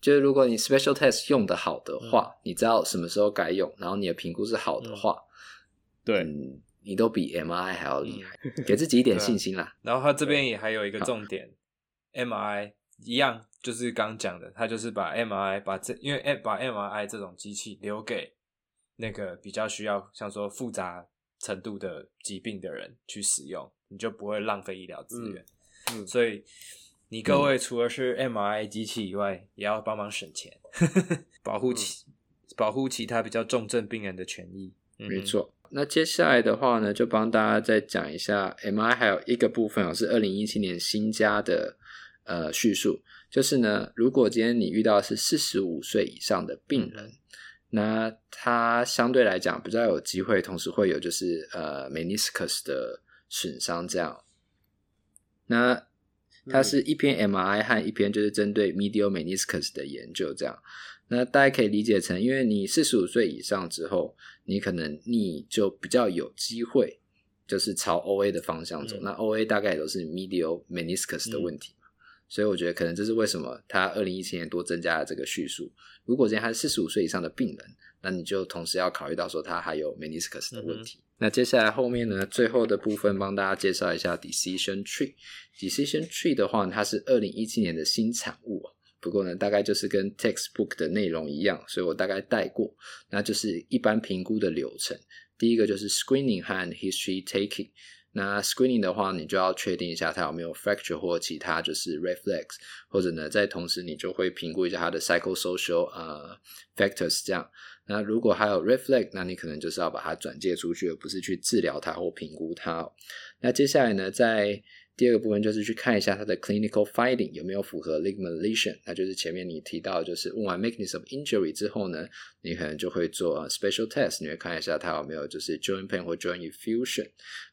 就是如果你 special test 用的好的话，嗯、你知道什么时候该用，然后你的评估是好的话，嗯、对、嗯，你都比 MRI 还要厉害，嗯、给自己一点信心啦。啊、然后他这边也还有一个重点，MRI 一样就是刚讲的，他就是把 MRI 把这因为把 MRI 这种机器留给那个比较需要像说复杂程度的疾病的人去使用。你就不会浪费医疗资源，嗯嗯、所以你各位除了是 MRI 机器以外，嗯、也要帮忙省钱，保护其、嗯、保护其他比较重症病人的权益。没错。那接下来的话呢，就帮大家再讲一下 MRI 还有一个部分哦，是二零一七年新加的呃叙述，就是呢，如果今天你遇到的是四十五岁以上的病人，嗯、那他相对来讲比较有机会，同时会有就是呃 meniscus 的。损伤这样，那它是一篇 MRI 和一篇就是针对 medial meniscus 的研究这样，那大家可以理解成，因为你四十五岁以上之后，你可能你就比较有机会就是朝 OA 的方向走，嗯、那 OA 大概也都是 medial meniscus 的问题，嗯、所以我觉得可能这是为什么他二零一七年多增加了这个叙述。如果今天他是四十五岁以上的病人，那你就同时要考虑到说他还有 meniscus 的问题。嗯那接下来后面呢，最后的部分帮大家介绍一下 Decision Tree。Decision Tree 的话，它是二零一七年的新产物啊。不过呢，大概就是跟 Textbook 的内容一样，所以我大概带过。那就是一般评估的流程。第一个就是 Screening 和 History Taking。那 Screening 的话，你就要确定一下它有没有 Fracture 或其他就是 Reflex，或者呢，在同时你就会评估一下它的 Psychosocial 呃 Factors 这样。那如果还有 reflex，那你可能就是要把它转介出去，而不是去治疗它或评估它。那接下来呢，在第二个部分就是去看一下它的 clinical finding 有没有符合 ligament lesion，那就是前面你提到，就是问完 mechanism of injury 之后呢，你可能就会做 special test，你会看一下它有没有就是 joint pain 或 joint effusion。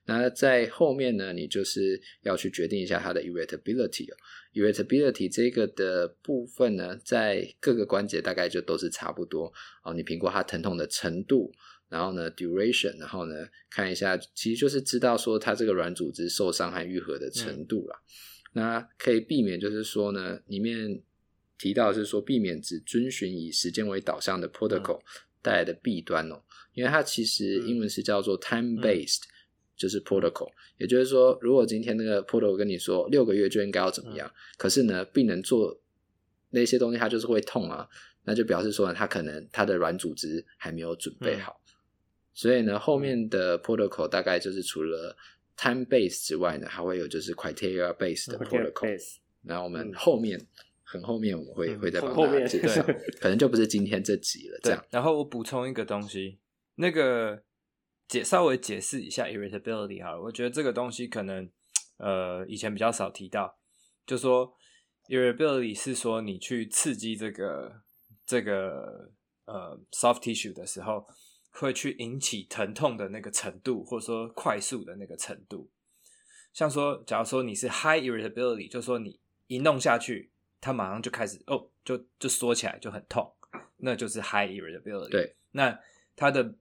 那在后面呢，你就是要去决定一下它的 irritability。irritability 这个的部分呢，在各个关节大概就都是差不多哦。你评估它疼痛的程度。然后呢，duration，然后呢，看一下，其实就是知道说它这个软组织受伤和愈合的程度啦。嗯、那可以避免，就是说呢，里面提到的是说，避免只遵循以时间为导向的 protocol 带来的弊端哦。嗯、因为它其实英文是叫做 time-based，、嗯、就是 protocol。也就是说，如果今天那个 protocol 跟你说六个月就应该要怎么样，嗯、可是呢，病人做那些东西，他就是会痛啊，那就表示说呢，他可能他的软组织还没有准备好。嗯所以呢，后面的 protocol 大概就是除了 time base 之外呢，还会有就是 criteria base 的 protocol。然后我们后面、嗯、很后面我们会、嗯、会再帮大家介绍，可能就不是今天这集了。这样。然后我补充一个东西，那个解稍微解释一下 irritability 好了，我觉得这个东西可能呃以前比较少提到，就说 irritability 是说你去刺激这个这个呃 soft tissue 的时候，会去引起疼痛的那个程度，或者说快速的那个程度。像说，假如说你是 high irritability，就说你一弄下去，它马上就开始哦，就就缩起来就很痛，那就是 high irritability。对，那它的，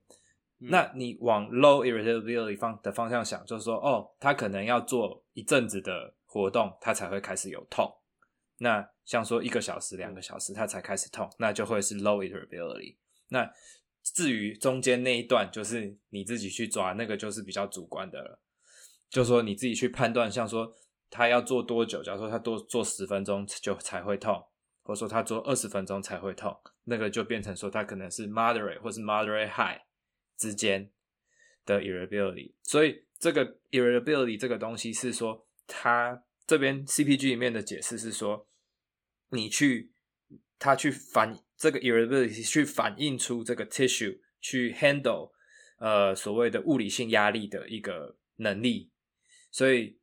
那你往 low irritability 方的方向想，就是说，哦，它可能要做一阵子的活动，它才会开始有痛。那像说一个小时、两个小时，它才开始痛，那就会是 low irritability。那至于中间那一段，就是你自己去抓，那个就是比较主观的了。就说你自己去判断，像说他要做多久，假如说他多做十分钟就才会痛，或者说他做二十分钟才会痛，那个就变成说他可能是 moderate 或是 moderate high 之间的 irritability。所以这个 irritability 这个东西是说，他这边 CPG 里面的解释是说，你去他去反这个 irritability 去反映出这个 tissue 去 handle 呃所谓的物理性压力的一个能力。所以，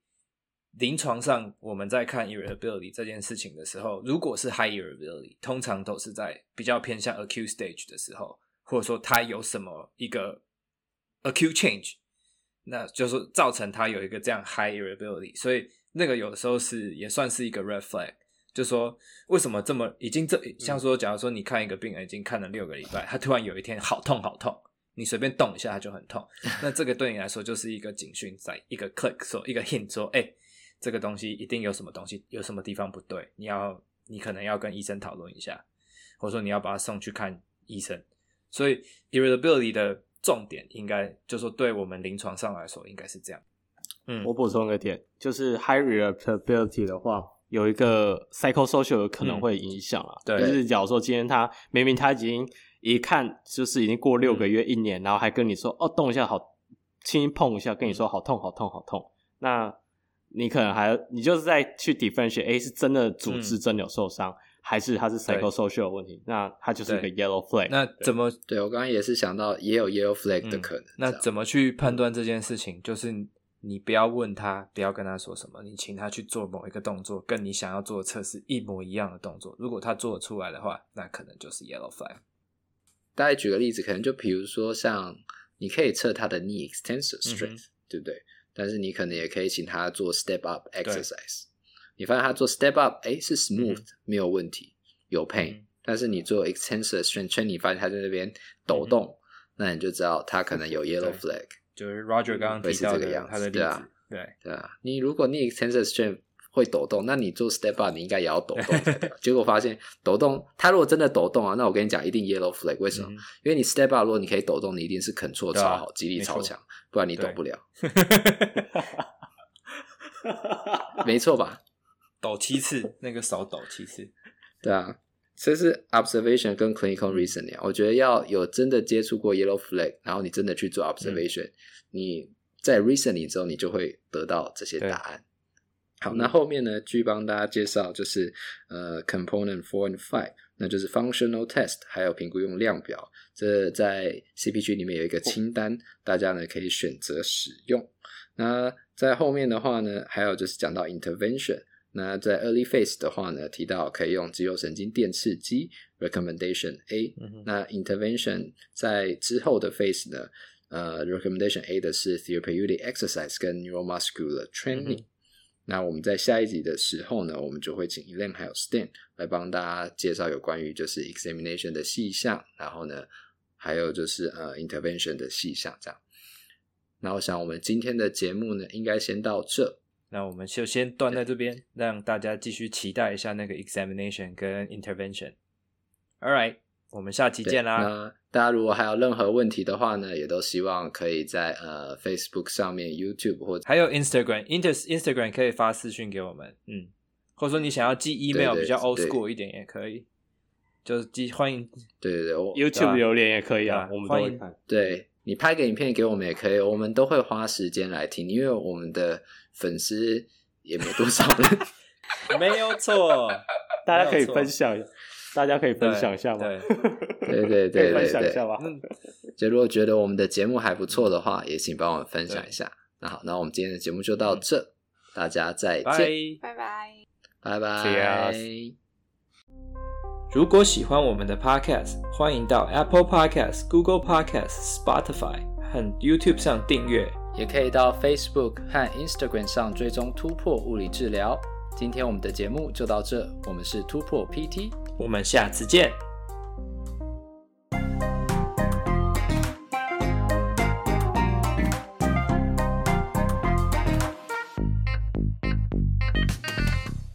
临床上我们在看 irritability 这件事情的时候，如果是 high irritability，通常都是在比较偏向 acute stage 的时候，或者说它有什么一个 acute change，那就是造成它有一个这样 high irritability。所以那个有的时候是也算是一个 red flag，就说为什么这么已经这像说，假如说你看一个病人已经看了六个礼拜，他突然有一天好痛好痛。你随便动一下，他就很痛。那这个对你来说就是一个警讯，在一个 click 说一个 hint 说，哎、欸，这个东西一定有什么东西，有什么地方不对。你要，你可能要跟医生讨论一下，或者说你要把他送去看医生。所以 irritability 的重点应该就是说，对我们临床上来说应该是这样。嗯，我补充一个点，就是 high irritability 的话，有一个 psychosocial 可能会影响啊。对，就是假如说今天他明明他已经。一看就是已经过六个月、一年，嗯、然后还跟你说哦，动一下好，轻轻碰一下，跟你说好痛、好痛、好痛。那你可能还你就是在去 differentiate，哎，是真的组织真的有受伤，嗯、还是它是 psychosocial 的问题？那它就是一个 yellow flag。那怎么？对我刚刚也是想到也有 yellow flag 的可能。嗯、那怎么去判断这件事情？就是你不要问他，不要跟他说什么，你请他去做某一个动作，跟你想要做的测试一模一样的动作。如果他做得出来的话，那可能就是 yellow flag。大概举个例子，可能就比如说像你可以测他的 knee extensor strength，、嗯、对不对？但是你可能也可以请他做 step up exercise。你发现他做 step up，哎，是 smooth，、嗯、没有问题，有 pain、嗯。但是你做 extensor strength，你发现他在那边抖动，嗯、那你就知道他可能有 yellow flag。就是 Roger 刚刚提到的这个样子，他的例子，对啊，对对啊。你如果 knee extensor strength 会抖动，那你做 step up，你应该也要抖动才对。结果发现抖动，它如果真的抖动啊，那我跟你讲，一定 yellow flag。为什么？嗯、因为你 step up，如果你可以抖动，你一定是 control 超好，肌、啊、力超强，不然你抖不了。没错吧？抖七次，那个少抖七次。对啊，这是 observation 跟 clinical reasoning。我觉得要有真的接触过 yellow flag，然后你真的去做 observation，、嗯、你在 reasoning 之后，你就会得到这些答案。好，那后面呢，继续帮大家介绍，就是呃，component four and five，那就是 functional test，还有评估用量表。这在 CPG 里面有一个清单，大家呢可以选择使用。那在后面的话呢，还有就是讲到 intervention。那在 early phase 的话呢，提到可以用肌肉神经电刺激，recommendation A。那 intervention 在之后的 phase 呢，呃，recommendation A 的是 therapeutic exercise 跟 neuromuscular training。那我们在下一集的时候呢，我们就会请 Elaine 还有 Stan 来帮大家介绍有关于就是 examination 的细项，然后呢，还有就是呃 intervention 的细项这样。那我想我们今天的节目呢，应该先到这。那我们就先断在这边，让大家继续期待一下那个 examination 跟 intervention。All right。我们下期见啦！那大家如果还有任何问题的话呢，也都希望可以在呃 Facebook 上面、YouTube 或者还有 Instagram，Inter Instagram 可以发私讯给我们，嗯，或者说你想要寄 email 比较 old school 一点也可以，就是寄欢迎，对对对，YouTube 留言也可以啊，啊我们都会看。对，你拍个影片给我们也可以，我们都会花时间来听，因为我们的粉丝也没多少人，没有错 大家可以分享。大家可以分享一下吗？对对对，对，对，可以分享一下吧。就如果觉得我们的节目还不错的话，也请帮我们分享一下。那好，那我们今天的节目就到这，嗯、大家再见，拜拜，拜拜。如果喜欢我们的 Podcast，欢迎到 Apple Podcast、Google Podcast、Spotify 和 YouTube 上订阅，也可以到 Facebook 和 Instagram 上追踪突破物理治疗。今天我们的节目就到这，我们是突破 PT，我们下次见。